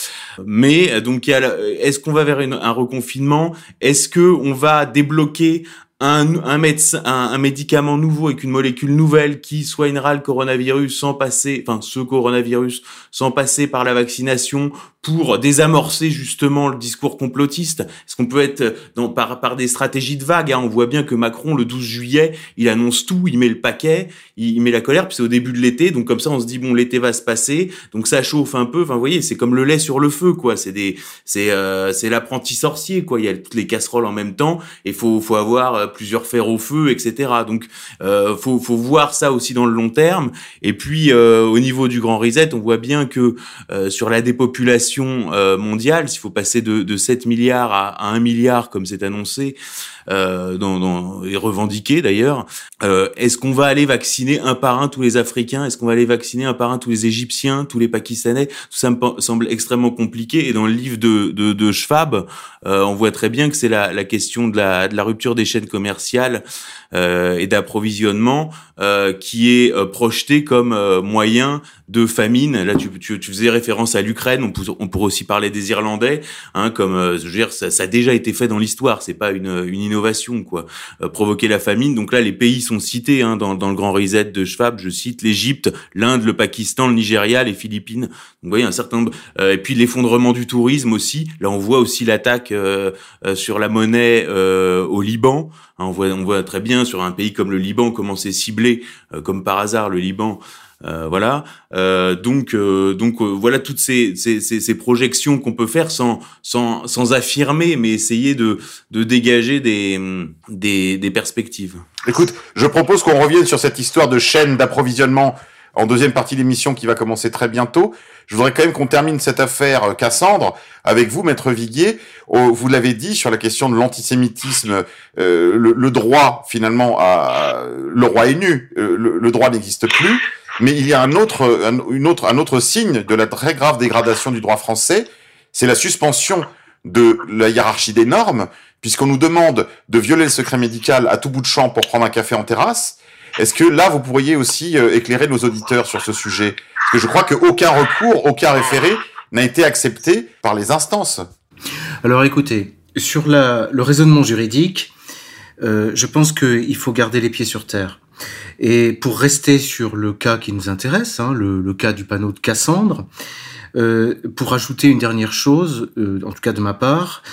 Mais donc. Est-ce qu'on va vers un reconfinement? Est-ce que on va débloquer un, un, un, médicament nouveau avec une molécule nouvelle qui soignera le coronavirus sans passer, enfin ce coronavirus sans passer par la vaccination pour désamorcer justement le discours complotiste Est-ce qu'on peut être dans, par, par des stratégies de vague hein? On voit bien que Macron, le 12 juillet, il annonce tout, il met le paquet, il, met la colère, puis c'est au début de l'été, donc comme ça on se dit bon l'été va se passer, donc ça chauffe un peu. Enfin, vous voyez, c'est comme le lait sur le feu, quoi. C'est des, c'est, euh, c'est l'apprenti sorcier, quoi. Il y a toutes les casseroles en même temps, et faut, faut avoir euh, plusieurs fers au feu, etc. Donc, euh, faut, voir ça aussi dans le long terme. Et puis euh, au niveau du grand reset, on voit bien que euh, sur la dépopulation euh, mondiale, s'il faut passer de, de 7 milliards à, à 1 milliard comme c'est annoncé, euh, dans, dans, et revendiqué d'ailleurs. Euh, Est-ce qu'on va aller vacciner un par un tous les Africains? Est-ce qu'on va aller vacciner un par un tous les Égyptiens, tous les Pakistanais? Tout ça me semble extrêmement compliqué. Et dans le livre de, de, de Schwab, euh, on voit très bien que c'est la, la, question de la, de la, rupture des chaînes commerciales euh, et d'approvisionnement euh, qui est euh, projeté comme moyen de famine. Là, tu, tu, tu faisais référence à l'Ukraine. On, on, pourrait aussi parler des Irlandais, hein, comme je veux dire, ça, ça, a déjà été fait dans l'histoire. C'est pas une, une innovation, quoi. provoquer la famine. Donc là, les pays sont cités hein, dans, dans le grand reset de Schwab. Je cite l'Égypte, l'Inde, le Pakistan, le Nigeria, les Philippines. Vous voyez un certain et puis l'effondrement du tourisme aussi. Là, on voit aussi l'attaque sur la monnaie au Liban. Hein, on, voit, on voit très bien sur un pays comme le Liban comment c'est ciblé, euh, comme par hasard le Liban. Euh, voilà. Euh, donc, euh, donc voilà toutes ces, ces, ces, projections qu'on peut faire sans, sans, sans affirmer, mais essayer de, de dégager des, des, des perspectives. Écoute, je propose qu'on revienne sur cette histoire de chaîne d'approvisionnement en deuxième partie d'émission qui va commencer très bientôt. Je voudrais quand même qu'on termine cette affaire euh, Cassandre avec vous, Maître Viguier. Vous l'avez dit sur la question de l'antisémitisme, euh, le, droit finalement, à, le roi est nu, euh, le, droit n'existe plus. Mais il y a un autre, un, une autre, un autre signe de la très grave dégradation du droit français, c'est la suspension de la hiérarchie des normes, puisqu'on nous demande de violer le secret médical à tout bout de champ pour prendre un café en terrasse. Est-ce que là, vous pourriez aussi éclairer nos auditeurs sur ce sujet? Que je crois qu'aucun recours, aucun référé n'a été accepté par les instances. Alors écoutez, sur le raisonnement juridique, euh, je pense qu'il faut garder les pieds sur terre. Et pour rester sur le cas qui nous intéresse, hein, le, le, cas du panneau de Cassandre, euh, pour ajouter une dernière chose, euh, en tout cas de ma part,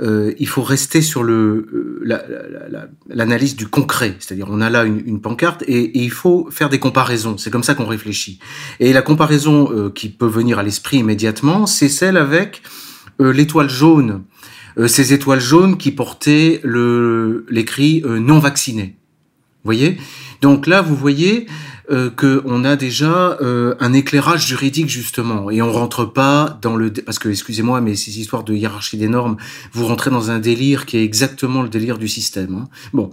euh, il faut rester sur le l'analyse du concret, c'est-à-dire on a là une, une pancarte et, et, il faut faire des comparaisons. C'est comme ça qu'on réfléchit. Et la comparaison euh, qui peut venir à l'esprit immédiatement, c'est celle avec euh, l'étoile jaune. Euh, ces étoiles jaunes qui portaient l'écrit non vacciné. Vous voyez? Donc là, vous voyez euh, qu'on a déjà euh, un éclairage juridique justement. Et on rentre pas dans le parce que excusez-moi mais ces histoires de hiérarchie des normes vous rentrez dans un délire qui est exactement le délire du système hein. bon.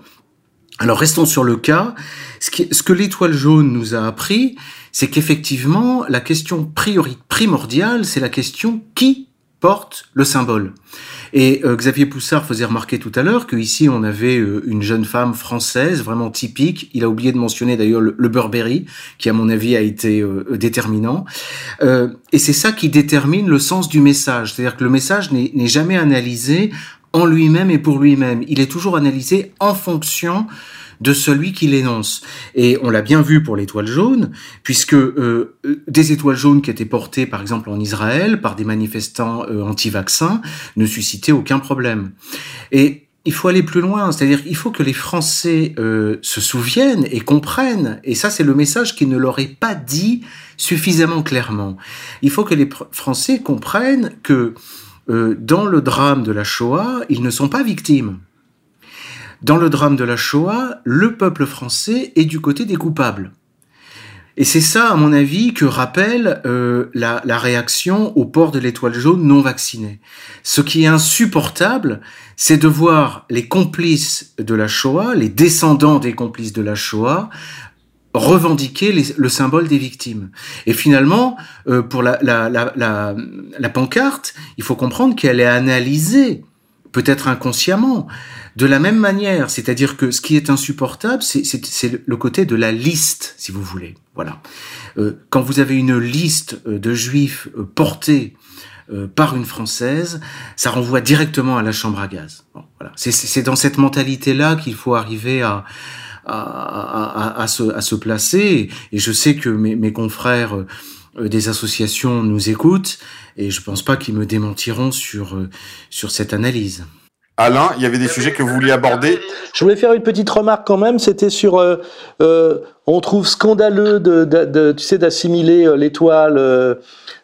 Alors restons sur le cas. Ce, que l'étoile jaune nous a appris c'est qu'effectivement la question primordiale c'est la question qui porte le symbole Et euh, Xavier Poussard faisait remarquer tout à l'heure qu'ici on avait euh, une jeune femme française vraiment typique. Il a oublié de mentionner d'ailleurs le, Burberry, qui à mon avis a été euh, déterminant. et c'est ça qui détermine le sens du message. C'est-à-dire que le message n'est jamais analysé en lui-même et pour lui-même. Il est toujours analysé en fonction de celui qui l'énonce. Et on l'a bien vu pour l'étoile jaune, puisque euh, des étoiles jaunes qui étaient portées, par exemple, en Israël par des manifestants euh, anti-vaccins ne suscitaient aucun problème. Et il faut aller plus loin, c'est-à-dire il faut que les Français euh, se souviennent et comprennent, et ça c'est le message qu'ils ne leur est pas dit suffisamment clairement. Il faut que les Français comprennent que dans le drame de la Shoah, ils ne sont pas victimes. Dans le drame de la Shoah, le peuple français est du côté des coupables. Et c'est ça, à mon avis, que rappelle euh, la, réaction au port de l'étoile jaune non vaccinée. Ce qui est insupportable, c'est de voir les complices de la Shoah, les descendants des complices de la Shoah, revendiquer le symbole des victimes. Et finalement, euh, pour la, la, pancarte, il faut comprendre qu'elle est analysée, peut-être inconsciemment, de la même manière, c'est-à-dire que ce qui est insupportable, c'est le côté de la liste, si vous voulez. Voilà. Euh, quand vous avez une liste euh, de juifs euh, portés par une française, ça renvoie directement à la chambre à gaz. voilà. C'est dans cette mentalité-là qu'il faut arriver à, se, placer. Et je sais que mes confrères des associations nous écoutent et je pense pas qu'ils me démentiront sur, sur cette analyse. Alain, il y avait des sujets que vous vouliez aborder. Je voulais faire une petite remarque quand même. C'était sur, euh, euh, on trouve scandaleux de, de, tu sais, d'assimiler euh, l'étoile euh,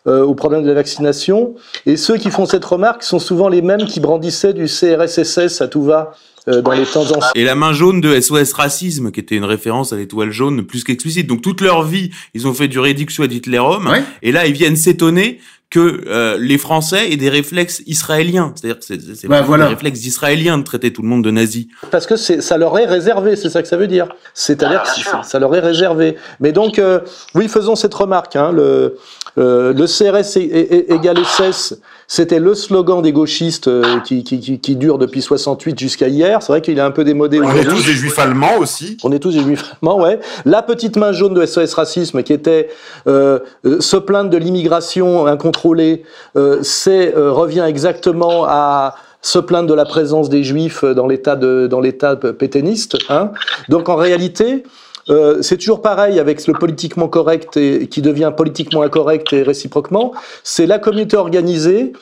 euh, au problème de la vaccination. Et ceux qui font cette remarque sont souvent les mêmes qui brandissaient du CRSSS à tout va. dans les temps anciens. Et la main jaune de SOS Racisme, qui était une référence à l'étoile jaune plus qu'explicite. Donc toute leur vie, ils ont fait du réduction ad Hitlerum. Et là, ils viennent s'étonner que euh, les Français aient des réflexes israéliens. C'est-à-dire que c'est bah, voilà. des réflexes israéliens de traiter tout le monde de nazi. Parce que ça leur est réservé, c'est ça que ça veut dire. C'est-à-dire ah, que ça leur est réservé. Mais donc, euh, oui, faisons cette remarque. Hein, le, euh, le CRS égale SS, c'était le slogan des gauchistes euh, qui, qui, qui, qui, dure depuis 68 jusqu'à hier. C'est vrai qu'il est un peu démodé. On est tous des juifs allemands aussi. On est tous des juifs allemands, ouais. La petite main jaune de SOS Racisme qui était euh, se plaindre de l'immigration incontrôlée, c'est revient exactement à se plaindre de la présence des juifs dans l'état de dans l'état pétainiste. Hein. Donc en réalité, euh, c'est toujours pareil avec le politiquement correct et qui devient politiquement incorrect et réciproquement. C'est la communauté organisée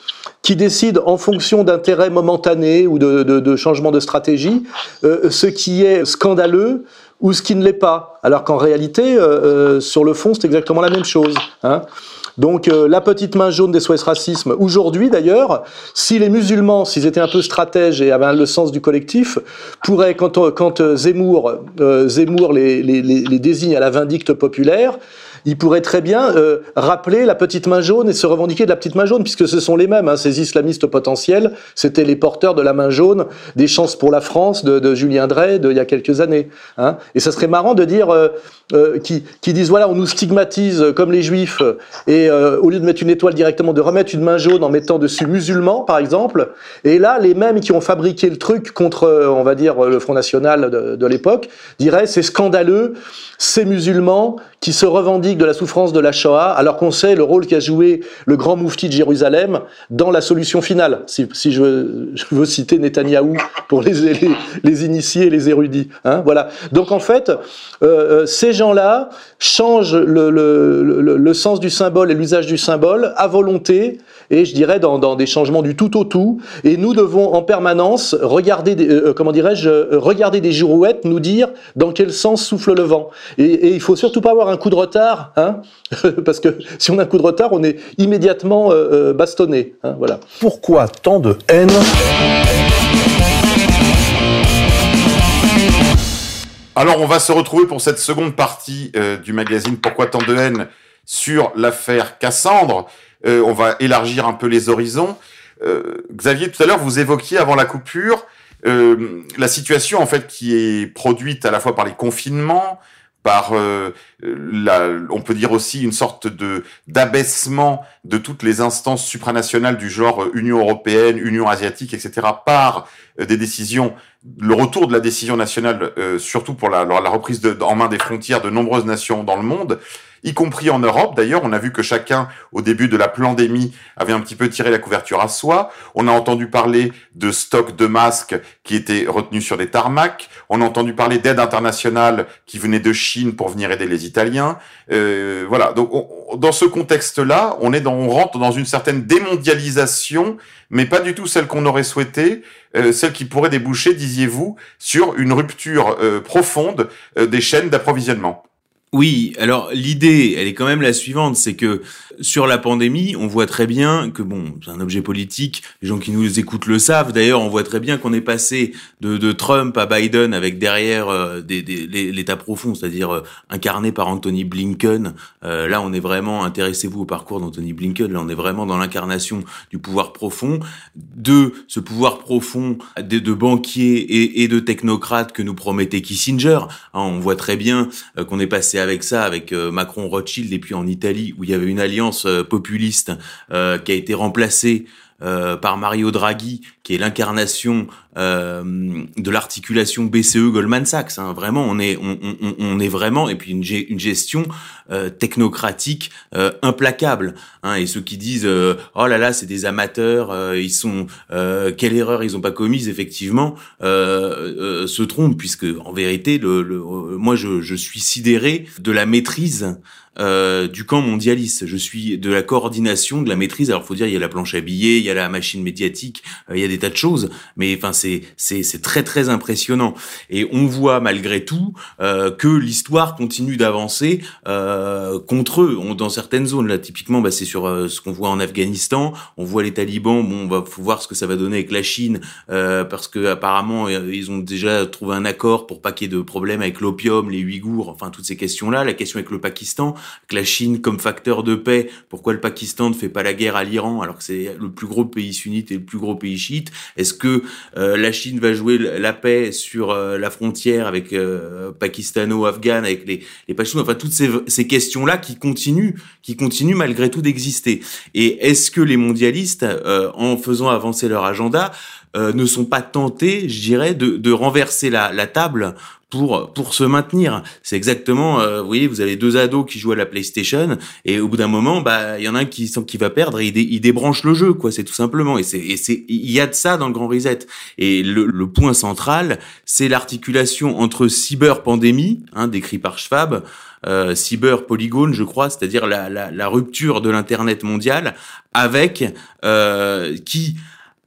qui décide en fonction d'intérêts momentanés ou de, de, changements de stratégie euh, ce qui est scandaleux ou ce qui ne l'est pas. Alors qu'en réalité, euh, sur le fond, c'est exactement la même chose. Hein. Donc euh, la petite main jaune des SOS Racisme, aujourd'hui d'ailleurs, si les musulmans, s'ils étaient un peu stratèges et avaient le sens du collectif, pourraient, quand, quand euh, Zemmour, euh, Zemmour les, les, les, désigne à la vindicte populaire, il pourrait très bien euh, rappeler la petite main jaune et se revendiquer de la petite main jaune, puisque ce sont les mêmes, hein, ces islamistes potentiels, c'était les porteurs de la main jaune, des chances pour la France de, de Julien Drey de, il y a quelques années. Hein. Et ça serait marrant de dire, euh, euh, qui, disent, voilà, on nous stigmatise comme les juifs, et au lieu de mettre une étoile directement, de remettre une main jaune en mettant dessus musulman, par exemple, et là, les mêmes qui ont fabriqué le truc contre, on va dire, le Front National de, l'époque, diraient, c'est scandaleux, ces musulmans qui se revendiquent de la souffrance de la Shoah, alors qu'on sait le rôle qu'a joué le grand moufti de Jérusalem dans la solution finale, si, je, veux, citer Netanyahou pour les, les, initiés les érudits. Hein, voilà. Donc en fait, euh, euh, ces gens-là changent le, sens du symbole et l'usage du symbole à volonté, et je dirais dans, des changements du tout au tout, et nous devons en permanence regarder, des, euh, comment dirais-je, regarder des girouettes, nous dire dans quel sens souffle le vent. Et, et il faut surtout pas avoir un coup de retard, hein parce que si on a un coup de retard, on est immédiatement euh, euh, bastonné. Hein, voilà. Pourquoi tant de haine? Alors, on va se retrouver pour cette seconde partie euh, du magazine Pourquoi tant de haine sur l'affaire Cassandre. Euh, on va élargir un peu les horizons. Euh, Xavier, tout à l'heure, vous évoquiez avant la coupure la situation en fait qui est produite à la fois par les confinements, par, euh, la, on peut dire aussi une sorte de d'abaissement de toutes les instances supranationales du genre Union européenne, Union asiatique, etc. par des décisions, le retour de la décision nationale, surtout pour la, la reprise de, en main des frontières de nombreuses nations dans le monde y compris en Europe. D'ailleurs, on a vu que chacun, au début de la pandémie, avait un petit peu tiré la couverture à soi. On a entendu parler de stocks de masques qui étaient retenus sur des tarmacs. On a entendu parler d'aide internationale qui venait de Chine pour venir aider les Italiens. Euh, voilà. Donc, dans ce contexte-là, on est dans, on rentre dans une certaine démondialisation, mais pas du tout celle qu'on aurait souhaité, euh, celle qui pourrait déboucher, disiez-vous, sur une rupture euh, profonde euh, des chaînes d'approvisionnement. Oui, alors l'idée, elle est quand même la suivante, c'est que sur la pandémie, on voit très bien que bon, c'est un objet politique, les gens qui nous écoutent le savent. D'ailleurs, on voit très bien qu'on est passé de, de, Trump à Biden avec derrière euh, l'État profond, c'est-à-dire euh, incarné par Anthony Blinken. Euh, là, on est vraiment, intéressez-vous au parcours d'Anthony Blinken, là, on est vraiment dans l'incarnation du pouvoir profond, de ce pouvoir profond de, de banquiers et, et, de technocrates que nous promettait Kissinger. Hein, on voit très bien qu'on est passé avec ça, avec Macron Rothschild, et puis en Italie, où il y avait une alliance euh, populiste euh, qui a été remplacée euh, par Mario Draghi, qui est l'incarnation de l'articulation BCE Goldman Sachs. Hein. Vraiment, on est on, on, on, est vraiment et puis une, gestion technocratique implacable. Hein. Et ceux qui disent oh là là c'est des amateurs, ils sont quelle erreur ils ont pas commise effectivement se trompent puisque en vérité le, le moi je, je suis sidéré de la maîtrise euh, du camp mondialiste. Je suis de la coordination, de la maîtrise. Alors, faut dire, il y a la planche à billets, il y a la machine médiatique, euh, il y a des tas de choses. Mais enfin, c'est c'est c'est très très impressionnant. Et on voit malgré tout euh, que l'histoire continue d'avancer contre eux. On, dans certaines zones, là, typiquement, bah, c'est sur ce qu'on voit en Afghanistan. On voit les talibans. Bon, on va faut voir ce que ça va donner avec la Chine, parce que apparemment, ils ont déjà trouvé un accord pour pas qu'il y ait de problème avec l'opium, les Ouïghours, enfin toutes ces questions-là. La question avec le Pakistan que la Chine comme facteur de paix, pourquoi le Pakistan ne fait pas la guerre à l'Iran alors que c'est le plus gros pays sunnite et le plus gros pays chiite? Est-ce que euh, la Chine va jouer la paix sur euh, la frontière avec euh, pakistano-afghane, avec les, les Pashtuns Enfin, toutes ces, ces questions-là qui continuent, qui continuent malgré tout d'exister. Et est-ce que les mondialistes, en faisant avancer leur agenda, ne sont pas tentés, je dirais, de, de renverser la, la table pour pour se maintenir. C'est exactement, euh, vous voyez, vous avez deux ados qui jouent à la PlayStation et au bout d'un moment, bah il y en a un qui qui va perdre et il, débranche le jeu, quoi. C'est tout simplement. Et c'est c'est il y a de ça dans le Grand Reset. Et le, le point central, c'est l'articulation entre cyber pandémie, hein, décrit par Schwab. Euh, cyber polygone, je crois, c'est-à-dire la, la, la, rupture de l'internet mondial, avec euh, qui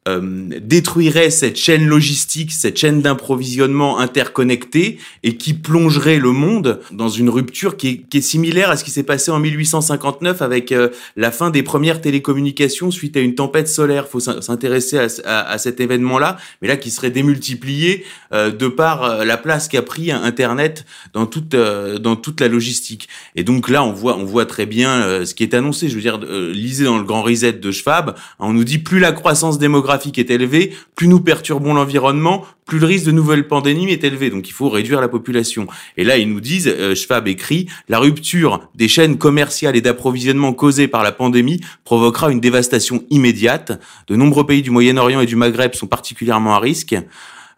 euh, détruirait cette chaîne logistique, cette chaîne d'approvisionnement interconnectée et qui plongerait le monde dans une rupture qui est, qui est similaire à ce qui s'est passé en 1859 avec euh, la fin des premières télécommunications suite à une tempête solaire. faut s'intéresser à, à, à, cet événement-là, mais là qui serait démultiplié euh, de par euh, la place qu'a pris Internet dans toute dans toute la logistique. Et donc là, on voit on voit très bien ce qui est annoncé. Je veux dire, lisez dans le Grand Reset de Schwab, on nous dit plus la croissance démographique est élevé, plus nous perturbons l'environnement, plus le risque de nouvelles pandémies est élevé. Donc il faut réduire la population. Et là, ils nous disent, euh, Schwab écrit, la rupture des chaînes commerciales et d'approvisionnement causées par la pandémie provoquera une dévastation immédiate. De nombreux pays du Moyen-Orient et du Maghreb sont particulièrement à risque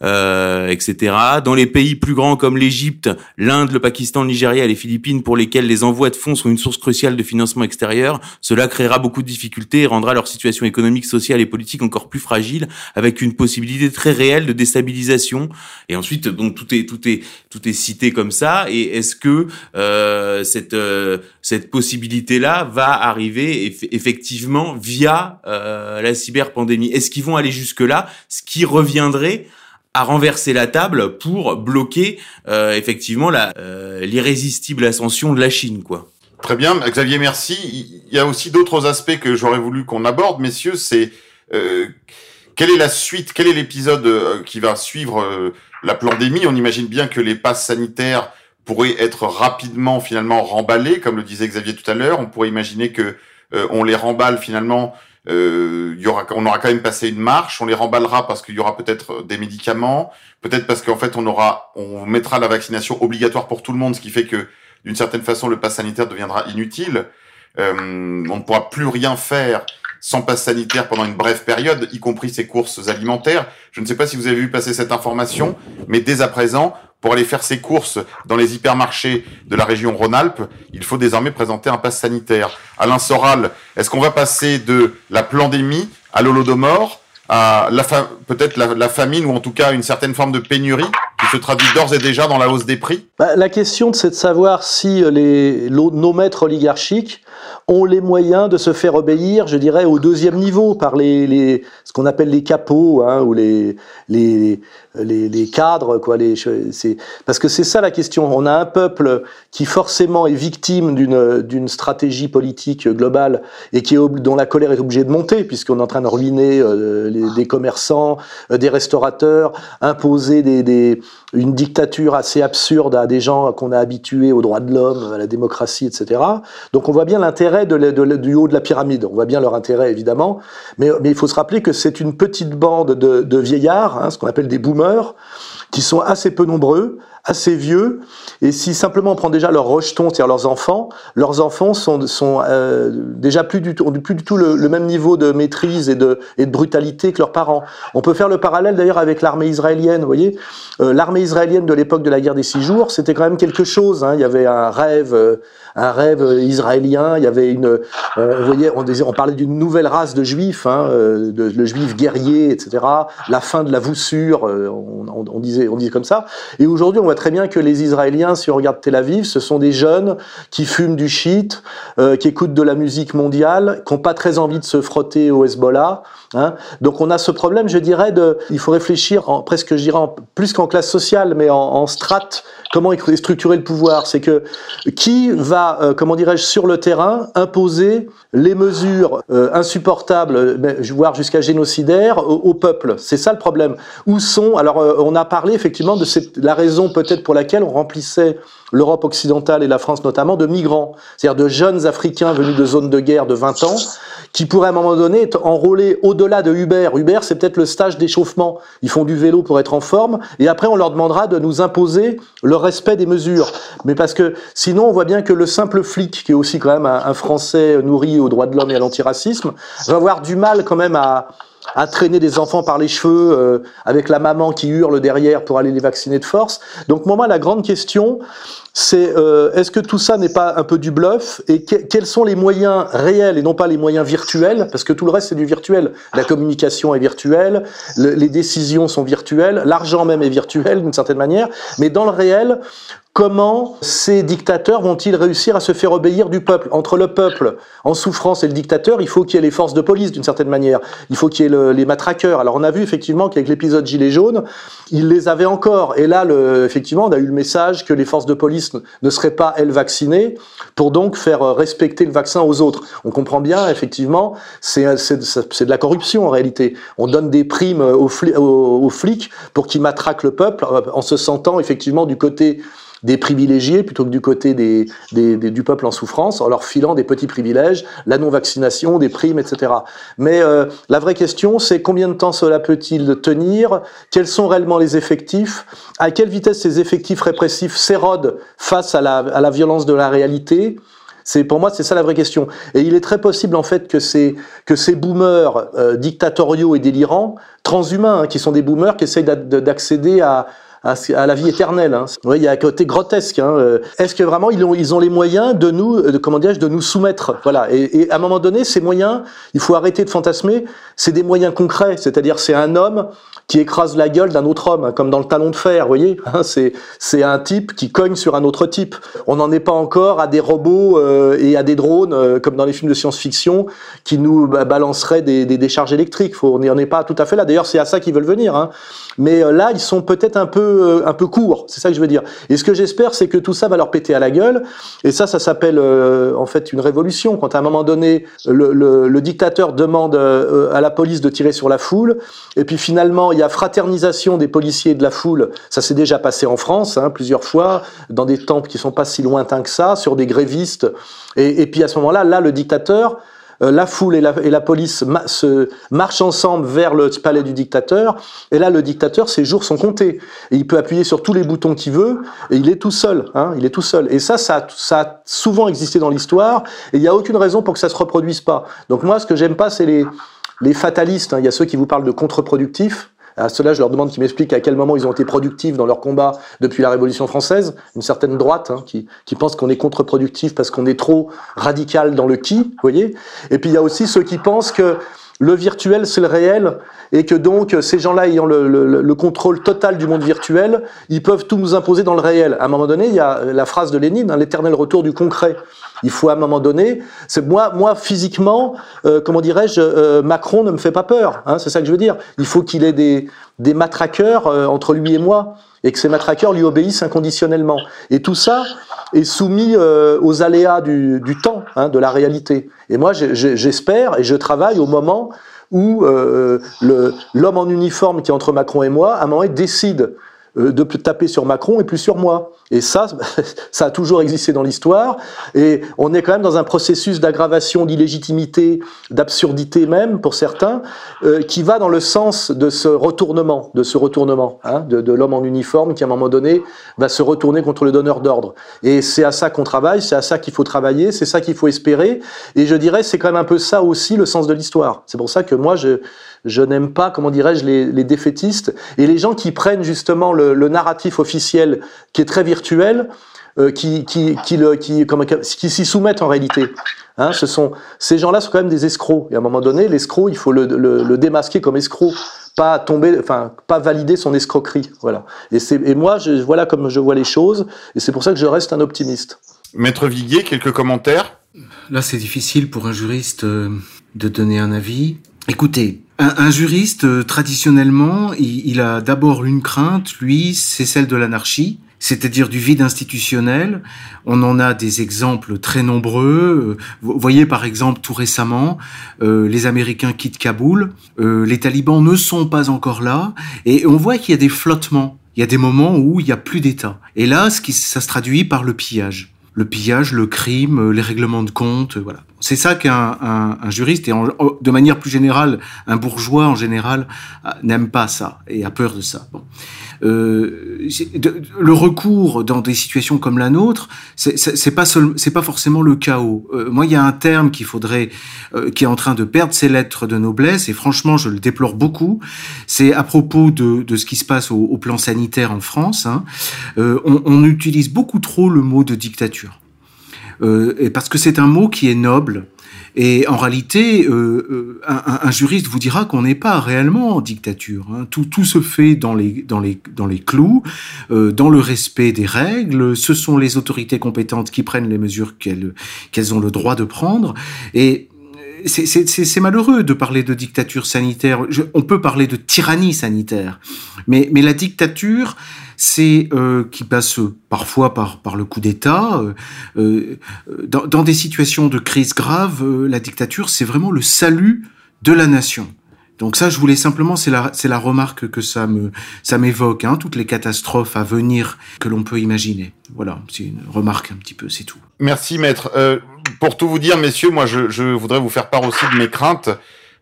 euh, etc. Dans les pays plus grands comme l'Égypte, l'Inde, le Pakistan, le Nigeria et les Philippines, pour lesquels les envois de fonds sont une source cruciale de financement extérieur, cela créera beaucoup de difficultés et rendra leur situation économique, sociale et politique encore plus fragile, avec une possibilité très réelle de déstabilisation. Et ensuite, donc tout est tout est tout est cité comme ça. Et est-ce que euh, cette euh, cette possibilité-là va arriver effectivement via euh, la cyberpandémie? Est-ce qu'ils vont aller jusque là, ce qui reviendrait à renverser la table pour bloquer euh, effectivement la euh, l'irrésistible ascension de la Chine, quoi. Très bien, Xavier, merci. Il y a aussi d'autres aspects que j'aurais voulu qu'on aborde, messieurs. C'est euh, quelle est la suite, quel est l'épisode euh, qui va suivre la pandémie? On imagine bien que les passes sanitaires pourraient être rapidement finalement remballés, comme le disait Xavier tout à l'heure. On pourrait imaginer que on les remballe finalement. Euh, y aura, on aura quand même passé une marche, on les remballera parce qu'il y aura peut-être des médicaments, peut-être parce qu'en fait on aura, on mettra la vaccination obligatoire pour tout le monde, ce qui fait que d'une certaine façon le pass sanitaire deviendra inutile. Euh, on ne pourra plus rien faire sans passe sanitaire pendant une brève période, y compris ses courses alimentaires. Je ne sais pas si vous avez vu passer cette information, mais dès à présent, pour aller faire ses courses dans les hypermarchés de la région Rhône-Alpes, il faut désormais présenter un passe sanitaire. Alain Soral, est-ce qu'on va passer de la pandémie à l'holodomor à la peut-être la, famine ou en tout cas une certaine forme de pénurie qui se traduit d'ores et déjà dans la hausse des prix? Bah, La question, c'est de savoir si les, nos maîtres oligarchiques ont les moyens de se faire obéir, je dirais, au deuxième niveau par les, les ce qu'on appelle les capots hein, ou les, les, les, les, cadres, quoi. Les, parce que c'est ça la question. On a un peuple qui forcément est victime d'une, d'une stratégie politique globale et qui est, dont la colère est obligée de monter puisqu'on est en train de ruiner euh, les, des commerçants, euh, des restaurateurs, imposer des, des, une dictature assez absurde à des gens qu'on a habitués aux droits de l'homme, à la démocratie, etc. Donc on voit bien l'intérêt de, du haut de la pyramide. On voit bien leur intérêt, évidemment. Mais, mais il faut se rappeler que c'est une petite bande de, de vieillards, hein, ce qu'on appelle des boomers, qui sont assez peu nombreux, assez vieux. Et si simplement on prend déjà leurs rejetons, c'est-à-dire leurs enfants, leurs enfants sont, sont euh, déjà plus du tout, ont plus du tout le, même niveau de maîtrise et de, et de brutalité que leurs parents. On peut faire le parallèle d'ailleurs avec l'armée israélienne. Vous voyez, euh, l'armée israélienne de l'époque de la guerre des six jours, c'était quand même quelque chose. Hein. Il y avait un rêve, euh, un rêve israélien. Il y avait une, euh, vous voyez, on, on parlait d'une nouvelle race de juifs, hein, euh, de, le juif guerrier, etc. La fin de la voussure, on, on, on disait, on disait comme ça. Et aujourd'hui, on va très bien que les Israéliens, si on regarde Tel Aviv, ce sont des jeunes qui fument du shit, euh, qui écoutent de la musique mondiale, qui n'ont pas très envie de se frotter au Hezbollah. Hein. Donc on a ce problème, je dirais, de, il faut réfléchir en, presque, je dirais, en, plus qu'en classe sociale, mais en, en strate comment est structuré le pouvoir. C'est que qui va, euh, comment dirais-je, sur le terrain, imposer les mesures euh, insupportables, voire jusqu'à génocidaires, au, au peuple? C'est ça le problème. Où sont Alors euh, on a parlé effectivement de cette, la raison peut-être pour laquelle on remplissait l'Europe occidentale et la France notamment de migrants, c'est-à-dire de jeunes Africains venus de zones de guerre de 20 ans, qui pourraient à un moment donné être enrôlés au-delà de Uber. Uber, c'est peut-être le stage d'échauffement. Ils font du vélo pour être en forme, et après on leur demandera de nous imposer le respect des mesures. Mais parce que sinon, on voit bien que le simple flic, qui est aussi quand même un, un Français nourri aux droits de l'homme et à l'antiracisme, va avoir du mal quand même à à traîner des enfants par les cheveux euh, avec la maman qui hurle derrière pour aller les vacciner de force. Donc moi, la grande question, c'est euh, est-ce que tout ça n'est pas un peu du bluff? Et que, quels sont les moyens réels et non pas les moyens virtuels? Parce que tout le reste c'est du virtuel. La communication est virtuelle, le, les décisions sont virtuelles, l'argent même est virtuel d'une certaine manière, mais dans le réel, comment ces dictateurs vont-ils réussir à se faire obéir du peuple Entre le peuple en souffrance et le dictateur, il faut qu'il y ait les forces de police d'une certaine manière. Il faut qu'il y ait le, les matraqueurs. Alors on a vu effectivement qu'avec l'épisode Gilets jaunes, ils les avaient encore. Et là, effectivement, on a eu le message que les forces de police ne seraient pas, elles, vaccinées, pour donc faire respecter le vaccin aux autres. On comprend bien, effectivement, c'est de la corruption en réalité. On donne des primes aux, flics, aux flics pour qu'ils matraquent le peuple en se sentant effectivement du côté des privilégiés plutôt que du côté des, des, des, du peuple en souffrance, en leur filant des petits privilèges, la non-vaccination, des primes, etc. Mais euh, la vraie question, c'est combien de temps cela peut-il tenir? Quels sont réellement les effectifs? À quelle vitesse ces effectifs répressifs s'érodent face à la, à la violence de la réalité? C'est pour moi c'est ça la vraie question. Et il est très possible en fait que ces que ces boomers euh, dictatoriaux et délirants, transhumains, hein, qui sont des boomers qui essayent d'accéder à à, la vie éternelle. Hein. Oui, il y a un côté grotesque. Hein. Euh, est-ce que vraiment ils ont, ils ont les moyens de nous, de, comment dirais-je, de nous soumettre? Voilà. Et, et, à un moment donné, ces moyens, il faut arrêter de fantasmer. C'est des moyens concrets. C'est-à-dire, c'est un homme qui écrase la gueule d'un autre homme, hein, comme dans le talon de fer. Vous voyez hein, C'est un type qui cogne sur un autre type. On n'en est pas encore à des robots euh, et à des drones euh, comme dans les films de science-fiction qui nous bah, balanceraient des, des décharges électriques. On n'y en est pas tout à fait là. D'ailleurs, c'est à ça qu'ils veulent venir. Hein. Mais euh, là, ils sont peut-être un peu un peu court, c'est ça que je veux dire. Et ce que j'espère, c'est que tout ça va leur péter à la gueule. Et ça, ça s'appelle en fait une révolution. Quand à un moment donné, le, le, dictateur demande à la police de tirer sur la foule, et puis finalement, il y a fraternisation des policiers et de la foule. Ça s'est déjà passé en France hein, plusieurs fois, dans des temples qui sont pas si lointains que ça, sur des grévistes. Et, puis à ce moment-là, là, le dictateur euh, la foule et la, et la police se marchent ensemble vers le palais du dictateur, et là le dictateur, ses jours sont comptés. Et il peut appuyer sur tous les boutons qu'il veut, et il est tout seul. Hein, il est tout seul. Et ça, ça, ça a souvent existé dans l'histoire, et il n'y a aucune raison pour que ça se reproduise pas. Donc moi, ce que j'aime pas, c'est les, les fatalistes. Hein. Il y a ceux qui vous parlent de contre-productifs. À cela, je leur demande qu'ils m'expliquent à quel moment ils ont été productifs dans leur combat depuis la Révolution française. Une certaine droite hein, qui, qui pense qu'on est contre-productif parce qu'on est trop radical dans le qui, vous voyez. Et puis il y a aussi ceux qui pensent que le virtuel, c'est le réel, et que donc ces gens-là ayant le, le, le, contrôle total du monde virtuel, ils peuvent tout nous imposer dans le réel. À un moment donné, il y a la phrase de Lénine, hein, l'éternel retour du concret. Il faut à un moment donné, c'est moi, moi physiquement, euh, comment dirais-je, euh, Macron ne me fait pas peur. Hein, c'est ça que je veux dire. Il faut qu'il ait des, des matraqueurs euh, entre lui et moi, et que ces matraqueurs lui obéissent inconditionnellement. Et tout ça est soumis aux aléas du, du temps, hein, de la réalité. Et moi, j'espère et je travaille au moment où l'homme en uniforme qui est entre Macron et moi, à un moment, décide euh, de taper sur Macron et plus sur moi. Et ça, ça a toujours existé dans l'histoire. Et on est quand même dans un processus d'aggravation d'illégitimité, d'absurdité même pour certains, euh, qui va dans le sens de ce retournement, de ce retournement, hein, de, de l'homme en uniforme qui à un moment donné va se retourner contre le donneur d'ordre. Et c'est à ça qu'on travaille, c'est à ça qu'il faut travailler, c'est ça qu'il faut espérer. Et je dirais, c'est quand même un peu ça aussi le sens de l'histoire. C'est pour ça que moi, je, je n'aime pas, comment dirais-je, les, les, défaitistes et les gens qui prennent justement le, le narratif officiel qui est très virtuel, euh, qui, qui, qui, le, qui, comme, qui s'y soumettent en réalité. Hein, ce sont, ces gens-là sont quand même des escrocs. Et à un moment donné, l'escroc, il faut le, le, le, démasquer comme escroc, pas tomber, enfin, pas valider son escroquerie. Voilà. Et, c'est, et moi, je, voilà comme je vois les choses, et c'est pour ça que je reste un optimiste. Maître Viguier, quelques commentaires? Là, c'est difficile pour un juriste euh, de donner un avis. Écoutez, un, un juriste, euh, traditionnellement, il, il a d'abord une crainte, lui, c'est celle de l'anarchie, c'est-à-dire du vide institutionnel. On en a des exemples très nombreux. Vous voyez par exemple tout récemment, euh, les Américains quittent Kaboul, euh, les talibans ne sont pas encore là, et on voit qu'il y a des flottements. Il y a des moments où il n'y a plus d'État. Et là, ce qui, ça se traduit par le pillage le pillage, le crime, les règlements de compte, voilà. C'est ça qu'un un, un juriste et en, de manière plus générale, un bourgeois en général n'aime pas ça et a peur de ça. Bon. Euh, le recours dans des situations comme la nôtre, c'est pas c'est pas forcément le chaos. Euh, moi, il y a un terme qu'il faudrait, euh, qui est en train de perdre ses lettres de noblesse et franchement, je le déplore beaucoup. C'est à propos de, de, ce qui se passe au, au plan sanitaire en France. Hein. Euh, on, on utilise beaucoup trop le mot de dictature. Euh, parce que c'est un mot qui est noble. Et en réalité, euh, un, un, juriste vous dira qu'on n'est pas réellement en dictature. Hein. Tout, se fait dans les, clous, euh, dans le respect des règles. Ce sont les autorités compétentes qui prennent les mesures qu'elles ont le droit de prendre. Et c'est malheureux de parler de dictature sanitaire. On peut parler de tyrannie sanitaire, mais la dictature, c'est euh, qui passe parfois par, par le coup d'État. Euh, euh, dans, dans, des situations de crise grave, euh, la dictature, c'est vraiment le salut de la nation. Donc ça, je voulais simplement, c'est la, c'est la remarque que ça me, ça m'évoque, hein, toutes les catastrophes à venir que l'on peut imaginer. Voilà, c'est une remarque un petit peu, c'est tout. Merci maître. Euh, pour tout vous dire, messieurs, moi, je, je voudrais vous faire part aussi de mes craintes.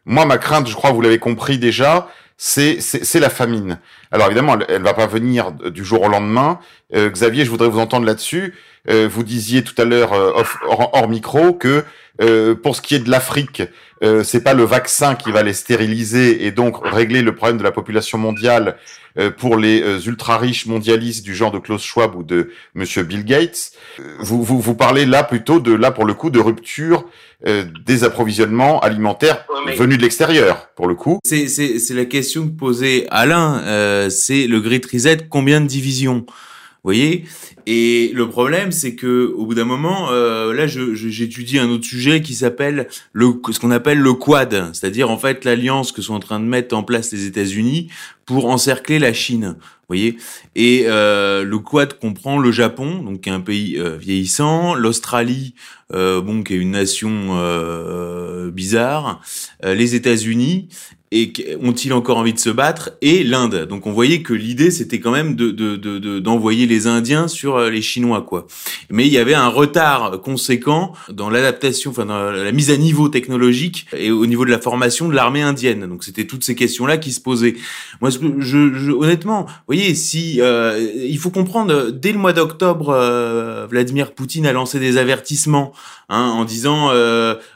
Moi, ma crainte, je crois, vous l'avez compris déjà, c'est la famine. Alors évidemment, elle, elle va pas venir du jour au lendemain. Euh, Xavier, je voudrais vous entendre là-dessus. Euh, vous disiez tout à l'heure euh, hors, hors, micro que euh, pour ce qui est de l'Afrique, euh, c'est pas le vaccin qui va les stériliser et donc régler le problème de la population mondiale euh, pour les euh, ultra riches mondialistes du genre de Klaus Schwab ou de Monsieur Bill Gates. Vous, vous, vous parlez là plutôt de là pour le coup de rupture euh, des approvisionnements alimentaires oui, venus de l'extérieur pour le coup. C'est c'est la question que posait Alain. Euh, c'est le Great Reset. Combien de divisions? Voyez Et le problème, c'est que au bout d'un moment, euh, là, j'étudie un autre sujet qui s'appelle le ce qu'on appelle le Quad, c'est-à-dire en fait l'alliance que sont en train de mettre en place les États-Unis pour encercler la Chine. Voyez Et euh, le Quad comprend le Japon, donc qui est un pays euh, vieillissant, l'Australie, euh, bon, qui est une nation euh, bizarre, les États-Unis et ont-ils encore envie de se battre et l'Inde. Donc on voyait que l'idée c'était quand même de d'envoyer de, de, les Indiens sur euh, les Chinois quoi. Mais il y avait un retard conséquent dans l'adaptation, enfin dans la mise à niveau technologique et au niveau de la formation de l'armée indienne. Donc c'était toutes ces questions là qui se posaient. Moi je, je honnêtement, vous voyez si euh, il faut comprendre dès le mois d'octobre euh, Vladimir Poutine a lancé des avertissements hein, en disant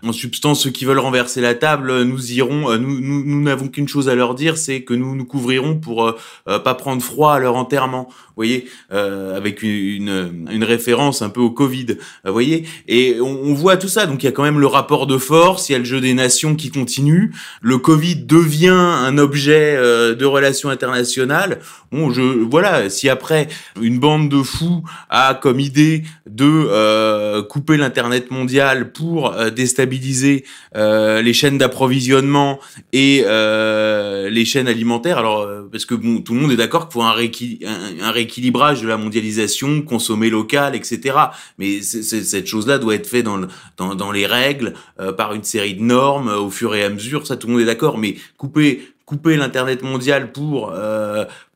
en substance ceux qui veulent renverser la table nous irons nous nous n'avons qu'une chose à leur dire, c'est que nous nous couvrirons pour euh, euh, pas prendre froid à leur enterrement. Vous voyez, euh, avec une, une, référence un peu au Covid. Vous voyez, et on, voit tout ça. Donc il y a quand même le rapport de force, il y a le jeu des nations qui continue. Le Covid devient un objet de relations internationales. Bon, je voilà, si après une bande de fous a comme idée de couper l'internet mondial pour déstabiliser les chaînes d'approvisionnement et euh, les chaînes alimentaires. Alors euh, parce que tout le monde est d'accord qu'il faut un, rééquilibrage de la mondialisation, consommer local, etc. Mais cette chose-là doit être faite dans, les règles, euh, par une série de normes au fur et à mesure. Ça, tout le monde est d'accord. Mais couper l'internet mondial pour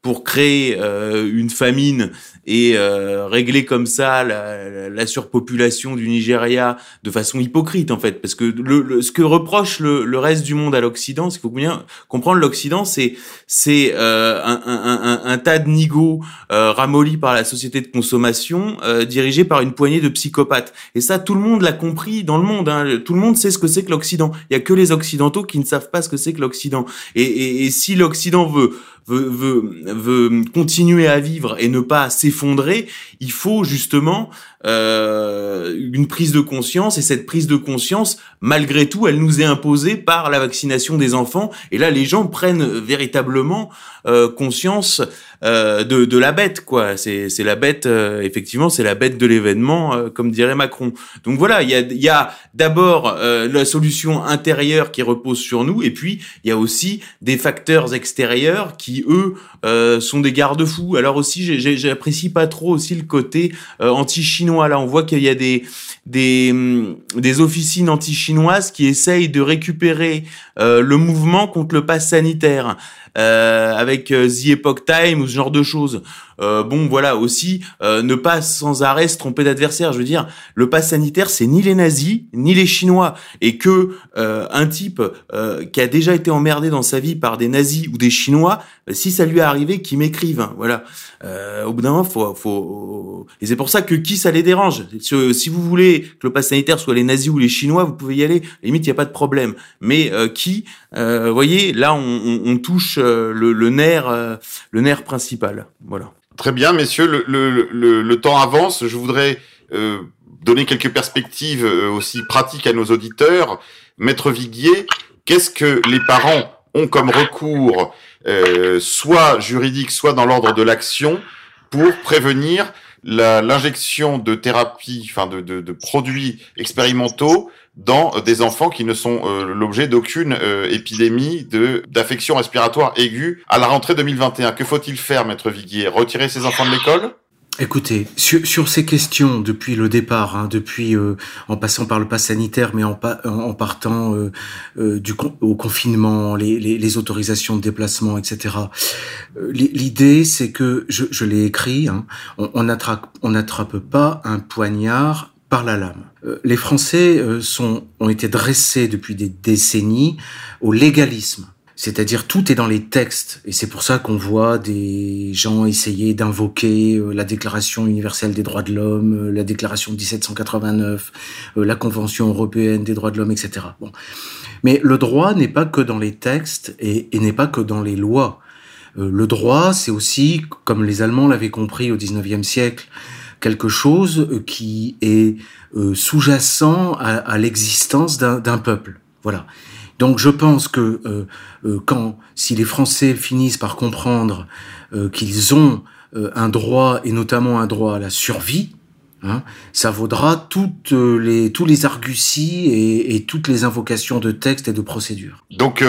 pour créer une famine et euh, régler comme ça la, la, surpopulation du Nigeria de façon hypocrite en fait. Parce que le, ce que reproche le, le reste du monde à l'Occident c'est qu'il faut bien comprendre l'Occident c'est c'est euh, un, un, un, tas de nigauds euh, ramollis par la société de consommation euh, dirigés par une poignée de psychopathes. Et ça tout le monde l'a compris dans le monde hein. tout le monde sait ce que c'est que l'Occident. Il y a que les Occidentaux qui ne savent pas ce que c'est que l'Occident. Et, et, et si l'Occident veut veut, veut, veut continuer à vivre et ne pas s'effondrer, il faut justement euh, une prise de conscience et cette prise de conscience, malgré tout, elle nous est imposée par la vaccination des enfants. Et là, les gens prennent véritablement euh, conscience euh, de, de, la bête, quoi. C'est, la bête, euh, effectivement, c'est la bête de l'événement, euh, comme dirait Macron. Donc voilà, il y a, y a d'abord la solution intérieure qui repose sur nous, et puis il y a aussi des facteurs extérieurs qui, eux, sont des garde-fous. Alors aussi, j'apprécie pas trop aussi le côté anti-chinois Là, on voit qu'il y a des, des, hum, des officines anti-chinoises qui essayent de récupérer euh, le mouvement contre le pass sanitaire. Euh, avec euh, The Epoch Time ou ce genre de choses. Euh, bon, voilà aussi, ne pas sans arrêt se tromper d'adversaire. Je veux dire, le pass sanitaire, c'est ni les nazis ni les Chinois, et que un type qui a déjà été emmerdé dans sa vie par des nazis ou des Chinois, si ça lui est arrivé, qu'il m'écrive. Voilà. au bout d'un moment, faut, faut, et c'est pour ça que qui ça les dérange. Si vous voulez que le pass sanitaire soit les nazis ou les Chinois, vous pouvez y aller. limite, il n'y a pas de problème. Mais qui, vous voyez, là, on, touche euh, le, nerf, euh, le nerf principal. Voilà. Très bien, messieurs. Le, temps avance. Je voudrais euh, donner quelques perspectives aussi pratiques à nos auditeurs. Maître Viguier, qu'est-ce que les parents ont comme recours, soit juridique, soit dans l'ordre de l'action, pour prévenir l'injection de thérapie, enfin de, de, produits expérimentaux dans des enfants qui ne sont euh, l'objet d'aucune euh, épidémie de d'affection respiratoire aiguë à la rentrée 2021. Que faut-il faire, maître Viguier? Retirer ces enfants de l'école? Écoutez, sur, sur, ces questions depuis le départ, hein, depuis euh, en passant par le pass sanitaire, mais en, en partant du au confinement, les, les, les, autorisations de déplacement, etc. L'idée, c'est que je, je l'ai écrit, hein, on n'attrape on n'attrape pas un poignard par la lame. Euh, les Français euh, sont, ont été dressés depuis des décennies au légalisme. C'est-à-dire tout est dans les textes. Et c'est pour ça qu'on voit des gens essayer d'invoquer euh, la Déclaration universelle des droits de l'homme, la Déclaration de 1789, la Convention européenne des droits de l'homme, etc. Bon. Mais le droit n'est pas que dans les textes et, n'est pas que dans les lois. le droit, c'est aussi, comme les Allemands l'avaient compris au XIXe siècle, quelque chose euh, qui est euh, sous-jacent à, l'existence d'un peuple. Voilà. Donc je pense que euh, quand, si les Français finissent par comprendre qu'ils ont un droit, et notamment un droit à la survie, hein, ça vaudra toutes les, tous les arguties et, et, toutes les invocations de textes et de procédures. Donc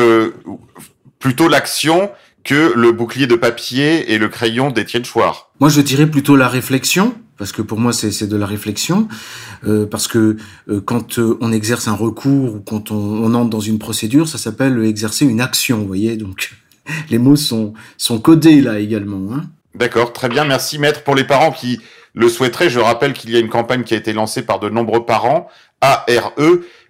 plutôt l'action que le bouclier de papier et le crayon d'Étienne Chouard. Moi je dirais plutôt la réflexion, parce que pour moi c'est de la réflexion, euh, parce que euh, quand euh, on exerce un recours ou quand on, on entre dans une procédure, ça s'appelle exercer une action, vous voyez, donc les mots sont, sont codés là également. Hein. D'accord, très bien, merci maître. Pour les parents qui le souhaiteraient, je rappelle qu'il y a une campagne qui a été lancée par de nombreux parents, ARE,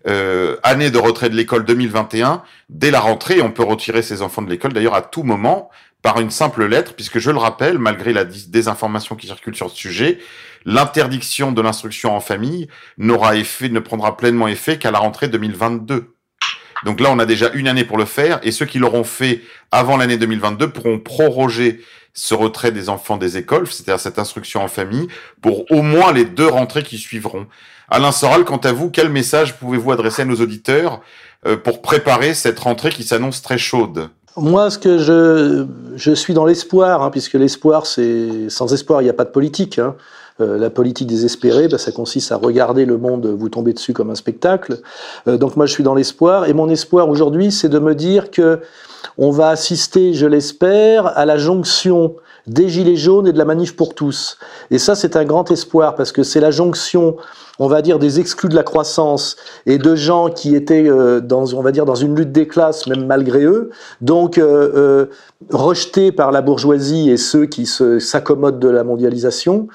euh, année de retrait de l'école 2021. Dès la rentrée, on peut retirer ses enfants de l'école, d'ailleurs à tout moment, par une simple lettre, puisque je le rappelle, malgré la désinformation qui circule sur ce sujet, l'interdiction de l'instruction en famille n'aura effet, ne prendra pleinement effet qu'à la rentrée 2022. Donc là, on a déjà une année pour le faire, et ceux qui l'auront fait avant l'année 2022 pourront proroger ce retrait des enfants des écoles, c'est-à-dire cette instruction en famille, pour au moins les deux rentrées qui suivront. Alain Soral, quant à vous, quel message pouvez-vous adresser à nos auditeurs euh, pour préparer cette rentrée qui s'annonce très chaude? Moi, ce que je, je suis dans l'espoir, hein, puisque l'espoir, c'est sans espoir, il n'y a pas de politique. Hein. Euh, la politique désespérée, bah, ça consiste à regarder le monde vous tomber dessus comme un spectacle. Euh, donc moi, je suis dans l'espoir, et mon espoir aujourd'hui, c'est de me dire que on va assister, je l'espère, à la jonction des Gilets jaunes et de la manif pour tous. Et ça, c'est un grand espoir, parce que c'est la jonction on va dire, des exclus de la croissance et de gens qui étaient euh, dans, on va dire, dans une lutte des classes, même malgré eux, donc euh, euh, rejetés par la bourgeoisie et ceux qui s'accommodent de la mondialisation,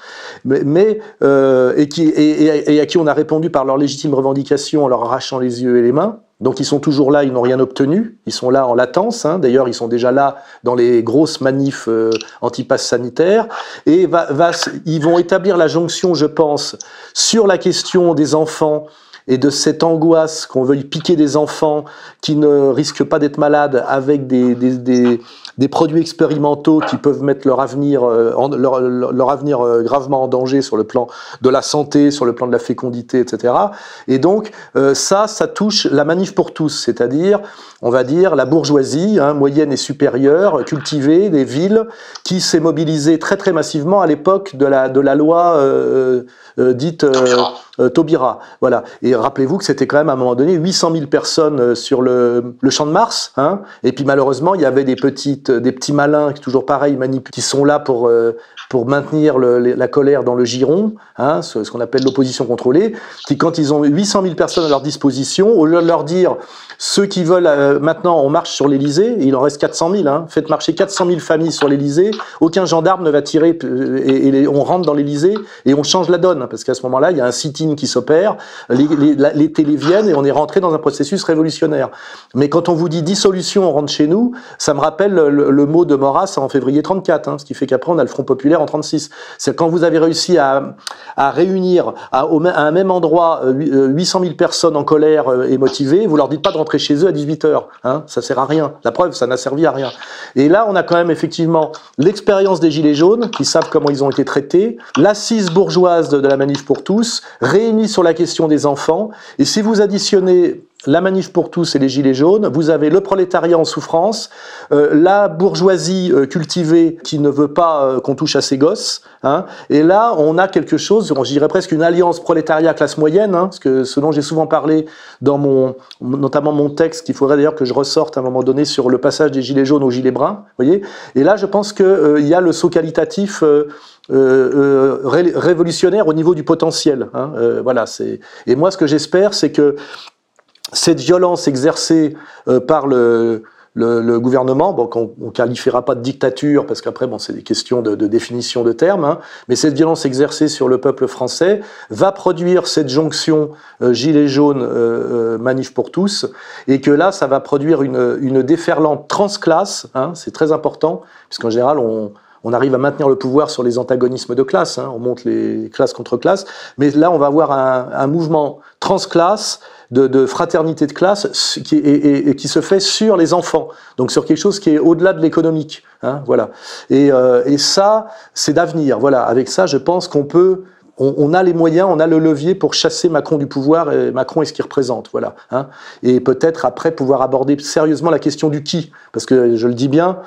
mais, et, qui, et à qui on a répondu par leurs légitimes revendications en leur arrachant les yeux et les mains. Donc ils sont toujours là, ils n'ont rien obtenu, ils sont là en latence, hein. d'ailleurs ils sont déjà là dans les grosses manifs euh, anti-pass sanitaires, et va, va, ils vont établir la jonction, je pense, sur la question des enfants et de cette angoisse qu'on veuille piquer des enfants qui ne risquent pas d'être malades avec des, des, produits expérimentaux qui peuvent mettre leur avenir, euh, leur, leur, avenir euh, gravement en danger sur le plan de la santé, sur le plan de la fécondité, etc. Et donc euh, ça, ça touche la manif pour tous, c'est-à-dire, on va dire, la bourgeoisie hein, moyenne et supérieure, cultivée, des villes, qui s'est mobilisée très très massivement à l'époque de la, de la loi euh, dite... Euh, Taubira. Voilà. Et rappelez-vous que c'était quand même à un moment donné 800 000 personnes sur le, le champ de Mars. Hein et puis malheureusement, il y avait des petites, des petits malins, toujours pareil, qui sont là pour euh, pour maintenir la colère dans le giron, hein, ce, qu'on appelle l'opposition contrôlée, qui quand ils ont 800 000 personnes à leur disposition, au lieu de leur dire ceux qui veulent euh, maintenant on marche sur l'Elysée, il en reste 400 000, hein, faites marcher 400 000 familles sur l'Elysée, aucun gendarme ne va tirer et, et on rentre dans l'Elysée et on change la donne parce qu'à ce moment-là il y a un sit-in qui s'opère, les, les, télés viennent et on est rentré dans un processus révolutionnaire. Mais quand on vous dit dissolution, on rentre chez nous, ça me rappelle le, le mot de Maurras en février 34, hein, ce qui fait qu'après on a le Front populaire en 36. C'est quand vous avez réussi à, réunir à, un même endroit 800 euh, 000 personnes en colère euh, et motivées, vous leur dites pas de rentrer chez eux à 18 h hein, ça sert à rien. La preuve, ça n'a servi à rien. Et là, on a quand même effectivement l'expérience des gilets jaunes qui savent comment ils ont été traités, l'assise bourgeoise de, de la manif pour tous, réunis sur la question des enfants. Et si vous additionnez la manif pour tous et les gilets jaunes, vous avez le prolétariat en souffrance, euh, la bourgeoisie euh, cultivée qui ne veut pas euh, qu'on touche à ses gosses, hein, et là on a quelque chose, je dirais presque une alliance prolétariat-classe moyenne, hein, ce, que, ce dont j'ai souvent parlé dans mon, notamment mon texte, qu'il faudrait d'ailleurs que je ressorte à un moment donné sur le passage des gilets jaunes aux gilets bruns, voyez, et là je pense qu'il euh, y a le saut qualitatif euh, euh, ré révolutionnaire au niveau du potentiel. Hein, voilà, c'est et moi ce que j'espère, c'est que cette violence exercée euh, par le, le, le, gouvernement, bon, qu'on ne qualifiera pas de dictature, parce qu'après, bon, c'est des questions de, de, définition de termes, hein, mais cette violence exercée sur le peuple français va produire cette jonction euh, gilet jaune, euh, euh, manif pour tous, et que là, ça va produire une, une déferlante transclasse, hein, c'est très important, puisqu'en général, on, on arrive à maintenir le pouvoir sur les antagonismes de classe, hein, on monte les classes contre classes, mais là, on va avoir un, un mouvement transclasse, de, de, fraternité de classe qui, et, et, et, qui se fait sur les enfants, donc sur quelque chose qui est au-delà de l'économique. Hein, voilà. Et, euh, et ça, c'est d'avenir. Voilà. Avec ça, je pense qu'on peut on, on, a les moyens, on a le levier pour chasser Macron du pouvoir et Macron est ce qu'il représente, voilà. Hein. Et peut-être après pouvoir aborder sérieusement la question du qui, parce que je le dis bien,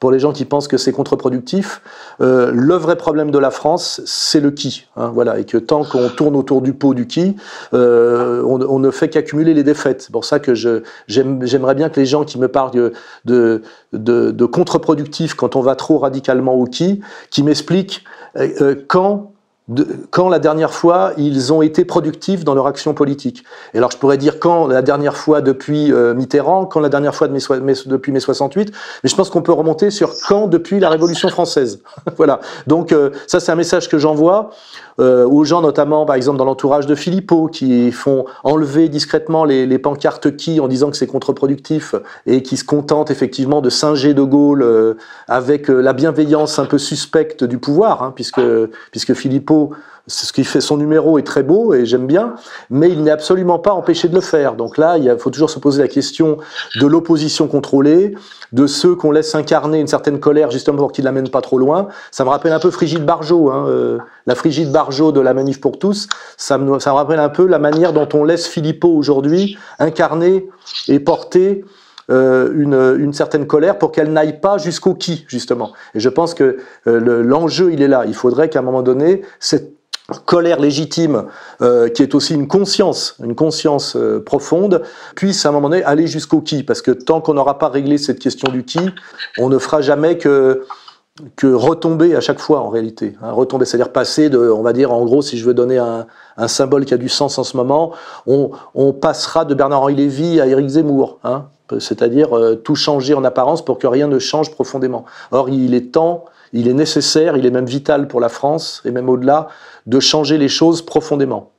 pour les gens qui pensent que c'est contre-productif, euh, le vrai problème de la France, c'est le qui. Hein, voilà, et que tant qu'on tourne autour du pot du qui, euh, on, ne fait qu'accumuler les défaites. C'est pour ça que j'aimerais bien que les gens qui me parlent de, de, de, contre-productif quand on va trop radicalement au qui, qui m'expliquent euh, quand quand la dernière fois ils ont été productifs dans leur action politique. Et alors je pourrais dire quand la dernière fois depuis euh, Mitterrand, quand la dernière fois de mai, depuis mai 68, mais je pense qu'on peut remonter sur quand depuis la Révolution française. voilà. Donc euh, ça c'est un message que j'envoie euh, aux gens notamment par exemple dans l'entourage de Philippot qui font enlever discrètement les, pancartes qui en disant que c'est contre-productif et qui se contentent effectivement de singer de Gaulle euh, avec la bienveillance un peu suspecte du pouvoir, hein, puisque puisque Philippot ce qui fait son numéro est très beau et j'aime bien, mais il n'est absolument pas empêché de le faire. Donc là, il faut toujours se poser la question de l'opposition contrôlée, de ceux qu'on laisse incarner une certaine colère justement pour qu'ils l'amènent pas trop loin. Ça me rappelle un peu Frigide Barjot, hein, euh, la Frigide Barjot de la Manif pour tous. Ça me, ça me rappelle un peu la manière dont on laisse Philippot aujourd'hui incarner et porter euh, une, une, certaine colère pour qu'elle n'aille pas jusqu'au qui, justement. Et je pense que euh, l'enjeu, il est là. Il faudrait qu'à un moment donné, cette colère légitime, euh, qui est aussi une conscience, une conscience euh, profonde, puisse à un moment donné aller jusqu'au qui, parce que tant qu'on n'aura pas réglé cette question du qui, on ne fera jamais que que retomber à chaque fois en réalité, hein, retomber, c'est-à-dire passer de, on va dire en gros, si je veux donner un, un symbole qui a du sens en ce moment, on, passera de Bernard-Henri Lévy à Éric Zemmour, hein, c'est-à-dire euh, tout changer en apparence pour que rien ne change profondément. Or, il est temps, il est nécessaire, il est même vital pour la France et même au-delà de changer les choses profondément.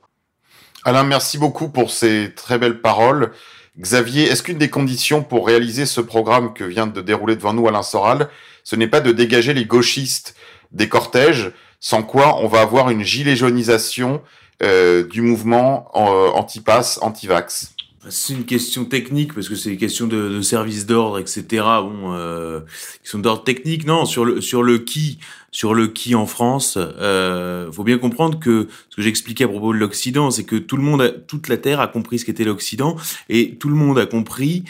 Alain, merci beaucoup pour ces très belles paroles. Xavier, est-ce qu'une des conditions pour réaliser ce programme que vient de dérouler devant nous Alain Soral, ce n'est pas de dégager les gauchistes des cortèges, sans quoi on va avoir une gilet jaunisation euh, du mouvement euh, anti-pass, anti-vax? C'est une question technique parce que c'est des questions de, de service d'ordre, etc. Bon, euh, qui sont d'ordre technique. Non, sur le sur le qui, sur le qui en France, euh, faut bien comprendre que ce que j'expliquais à propos de l'Occident, c'est que tout le monde, toute la terre a compris ce qu'était l'Occident et tout le monde a compris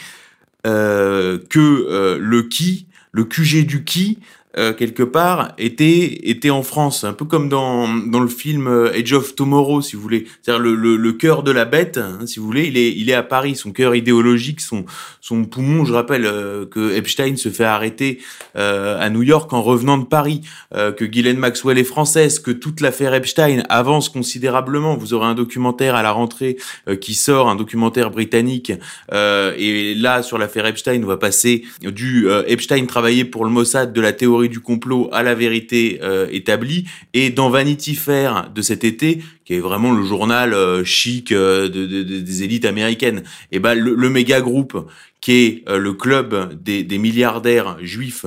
euh, que euh, le qui, le QG du qui, euh, quelque part était était en France, un peu comme dans dans le film euh, Age of Tomorrow, si vous voulez. C'est-à-dire le, le, le cœur de la bête, hein, si vous voulez, il est il est à Paris. Son cœur idéologique, son son poumon. Je rappelle euh, que Epstein se fait arrêter à New York en revenant de Paris, que Ghislaine Maxwell est française, que toute l'affaire Epstein avance considérablement. Vous aurez un documentaire à la rentrée qui sort, un documentaire britannique. et là, sur l'affaire Epstein, on va passer du Epstein travailler pour le Mossad de la théorie du complot à la vérité euh, établie. Et dans Vanity Fair de cet été, qui est vraiment le journal euh, chic euh, de, des élites américaines, et eh ben le, méga groupe qui est le club des, milliardaires juifs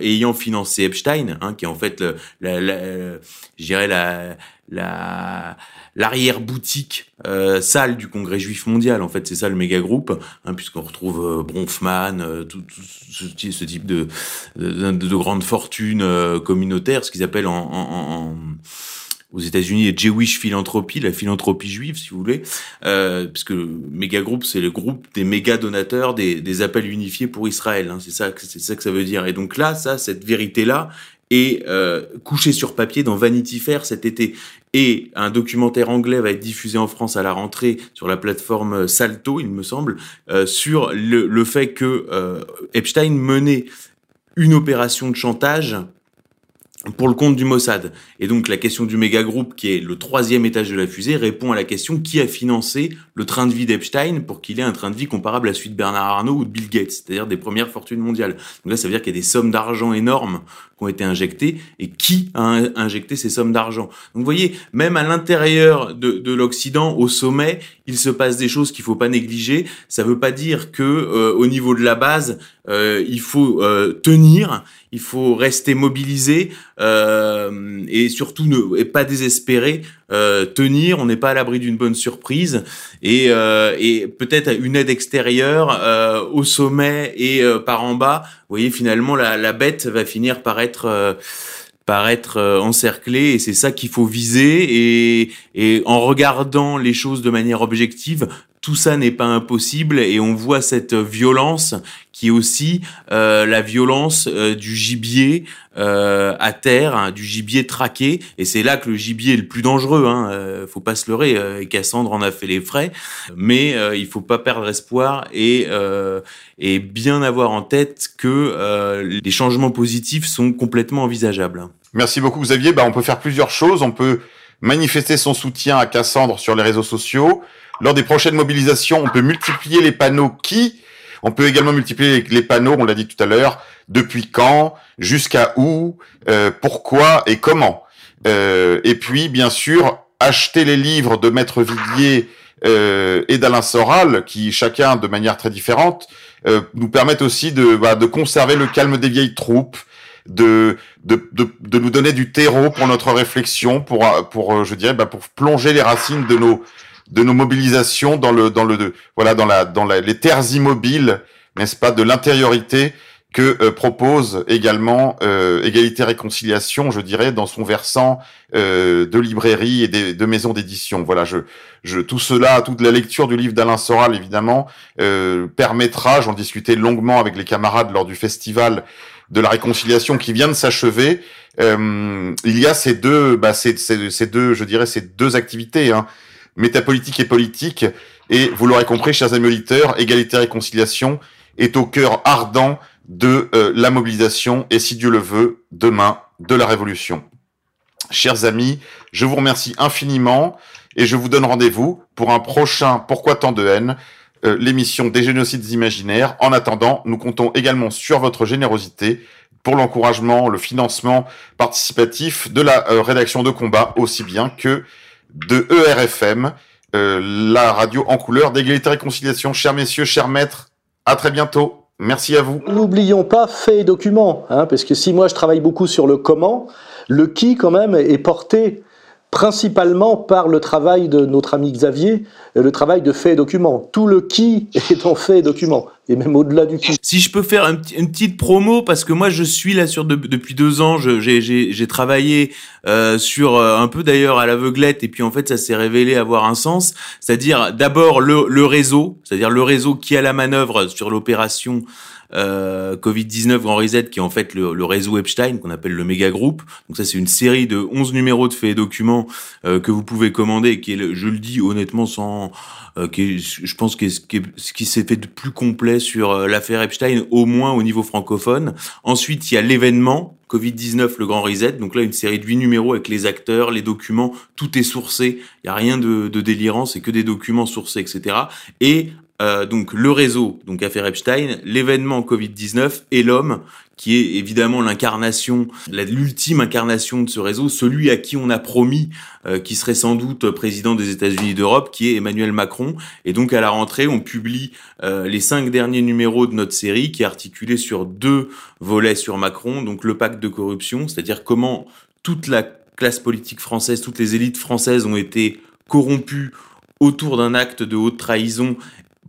ayant financé Epstein, hein, qui est en fait, la, je dirais la, la l'arrière-boutique euh, salle du Congrès juif mondial. En fait, c'est ça le méga groupe, hein, puisqu'on retrouve euh, Bronfman, euh, tout, ce, ce, type de, de, de grandes fortunes euh, communautaires, ce qu'ils appellent en, en, en aux États-Unis les Jewish Philanthropy, la philanthropie juive, si vous voulez, euh, puisque le méga groupe, c'est le groupe des méga donateurs des, des appels unifiés pour Israël. Hein, c'est ça, c'est ça que ça veut dire. Et donc là, ça, cette vérité-là, est euh, couchée sur papier dans Vanity Fair cet été. Et un documentaire anglais va être diffusé en France à la rentrée sur la plateforme Salto, il me semble, euh, sur le, fait que euh, Epstein menait une opération de chantage pour le compte du Mossad. Et donc la question du méga groupe, qui est le troisième étage de la fusée, répond à la question qui a financé le train de vie d'Epstein pour qu'il ait un train de vie comparable à celui de Bernard Arnault ou de Bill Gates, c'est-à-dire des premières fortunes mondiales. Donc là, ça veut dire qu'il y a des sommes d'argent énormes qui ont été injectées, et qui a injecté ces sommes d'argent? Donc vous voyez, même à l'intérieur de, de l'Occident, au sommet, il se passe des choses qu'il faut pas négliger. Ça veut pas dire que euh, au niveau de la base, euh, il faut euh, tenir, il faut rester mobilisé euh, et surtout ne pas désespérer. Euh, tenir, on n'est pas à l'abri d'une bonne surprise et, euh, peut-être une aide extérieure au sommet et par en bas. Vous voyez, finalement, la, bête va finir par être par être encerclée et c'est ça qu'il faut viser et en regardant les choses de manière objective, tout ça n'est pas impossible et on voit cette violence qui est aussi euh, la violence euh, du gibier euh, à terre, hein, du gibier traqué. Et c'est là que le gibier est le plus dangereux. Hein, euh, faut pas se leurrer. et Cassandre en a fait les frais, mais il faut pas perdre espoir et et bien avoir en tête que les changements positifs sont complètement envisageables. Merci beaucoup Xavier. Bah, on peut faire plusieurs choses. On peut manifester son soutien à Cassandre sur les réseaux sociaux. Lors des prochaines mobilisations, on peut multiplier les panneaux qui, on peut également multiplier les panneaux, on l'a dit tout à l'heure, depuis quand, jusqu'à où, euh, pourquoi et comment. Euh, et puis, bien sûr, acheter les livres de Maître Viguier euh, et d'Alain Soral, qui chacun de manière très différente, euh, nous permettent aussi de, bah, de conserver le calme des vieilles troupes, de, de, de, de, nous donner du terreau pour notre réflexion, pour, pour je dirais, bah, pour plonger les racines de nos de nos mobilisations dans le dans le voilà dans la dans les terres immobiles, n'est-ce pas, de l'intériorité que euh, propose également euh, Égalité Réconciliation, je dirais, dans son versant euh, de librairie et de, de maison d'édition. Voilà, je, je, tout cela, toute la lecture du livre d'Alain Soral, évidemment, euh, permettra, j'en discutais longuement avec les camarades lors du festival de la réconciliation qui vient de s'achever. il y a ces deux, bah, ces, ces, ces, deux, je dirais, ces deux activités, hein, métapolitique et politique. Et vous l'aurez compris, chers amis auditeurs, Égalité Réconciliation est au cœur ardent de euh, la mobilisation et, si Dieu le veut, demain, de la révolution. Chers amis, je vous remercie infiniment et je vous donne rendez-vous pour un prochain Pourquoi tant de haine, euh, l'émission des génocides imaginaires. En attendant, nous comptons également sur votre générosité pour l'encouragement, le financement participatif de la euh, rédaction de combat, aussi bien que de ERFM, la radio en couleur d'égalité et réconciliation. Chers messieurs, chers maîtres, à très bientôt. Merci à vous. N'oublions pas fait et document, hein, parce que si moi je travaille beaucoup sur le comment, le qui quand même est porté principalement par le travail de notre ami Xavier, le travail de fait et document. Tout le qui est en fait et document, et même au-delà du qui. Si je peux faire une petite promo, parce que moi je suis là sur depuis deux ans, j'ai travaillé euh, sur euh, un peu d'ailleurs à l'aveuglette, et puis en fait ça s'est révélé avoir un sens, c'est-à-dire d'abord le, le réseau, c'est-à-dire le réseau qui a la manœuvre sur l'opération euh, Covid-19 Grand Reset, qui est en fait le, le réseau Epstein, qu'on appelle le méga groupe. Donc ça, c'est une série de 11 numéros de faits et documents euh, que vous pouvez commander, qui est, je le dis honnêtement, sans, euh, qui je pense que ce qui s'est fait de plus complet sur euh, l'affaire Epstein, au moins au niveau francophone. Ensuite, il y a l'événement Covid-19, le Grand Reset. Donc là, une série de huit numéros avec les acteurs, les documents, tout est sourcé. Il y a rien de, de délirant, c'est que des documents sourcés, etc. Et euh, donc le réseau, donc affaire Epstein, l'événement Covid-19 et l'homme, qui est évidemment l'incarnation, l'ultime incarnation de ce réseau, celui à qui on a promis euh, qui serait sans doute président des États-Unis d'Europe, qui est Emmanuel Macron. Et donc à la rentrée, on publie euh, les cinq derniers numéros de notre série, qui est articulé sur deux volets sur Macron, donc le pacte de corruption, c'est-à-dire comment toute la classe politique française, toutes les élites françaises ont été corrompues autour d'un acte de haute trahison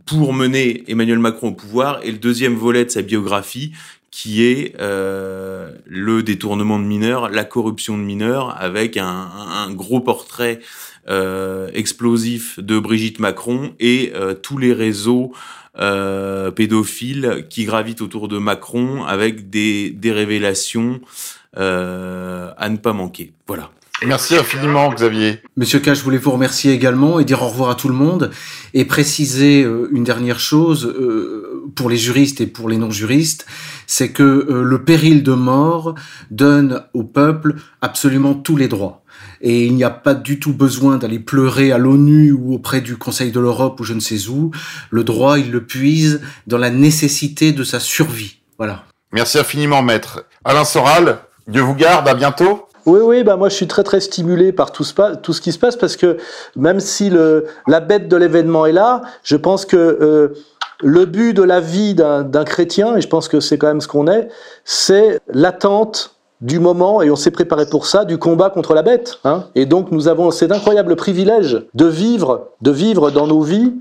pour mener Emmanuel Macron au pouvoir, et le deuxième volet de sa biographie, qui est euh, le détournement de mineurs, la corruption de mineurs, avec un, un gros portrait euh, explosif de Brigitte Macron et euh, tous les réseaux euh, pédophiles qui gravitent autour de Macron, avec des, des révélations euh, à ne pas manquer. Voilà. Merci infiniment, Xavier. Monsieur K, je voulais vous remercier également et dire au revoir à tout le monde et préciser euh, une dernière chose euh, pour les juristes et pour les non-juristes, c'est que euh, le péril de mort donne au peuple absolument tous les droits. Et il n'y a pas du tout besoin d'aller pleurer à l'ONU ou auprès du Conseil de l'Europe ou je ne sais où. Le droit, il le puise dans la nécessité de sa survie. Voilà. Merci infiniment, maître. Alain Soral, Dieu vous garde, à bientôt. Oui, oui, bah moi je suis très très stimulé par tout ce, qui se passe parce que même si la bête de l'événement est là, je pense que euh, le but de la vie d'un chrétien, et je pense que c'est quand même ce qu'on est, c'est l'attente du moment, et on s'est préparé pour ça, du combat contre la bête. Hein. Et donc nous avons cet incroyable privilège de vivre, de vivre dans nos vies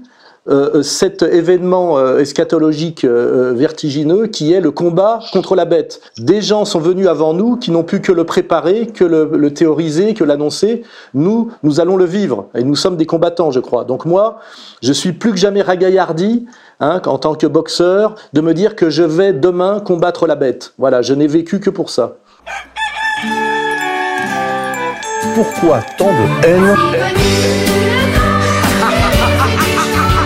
euh, cet événement euh, eschatologique euh, vertigineux qui est le combat contre la bête. Des gens sont venus avant nous qui n'ont pu que le préparer, que le, le théoriser, que l'annoncer. Nous, nous allons le vivre et nous sommes des combattants, je crois. Donc moi, je suis plus que jamais ragaillardi hein, en tant que boxeur de me dire que je vais demain combattre la bête. Voilà, je n'ai vécu que pour ça. Pourquoi tant de haine?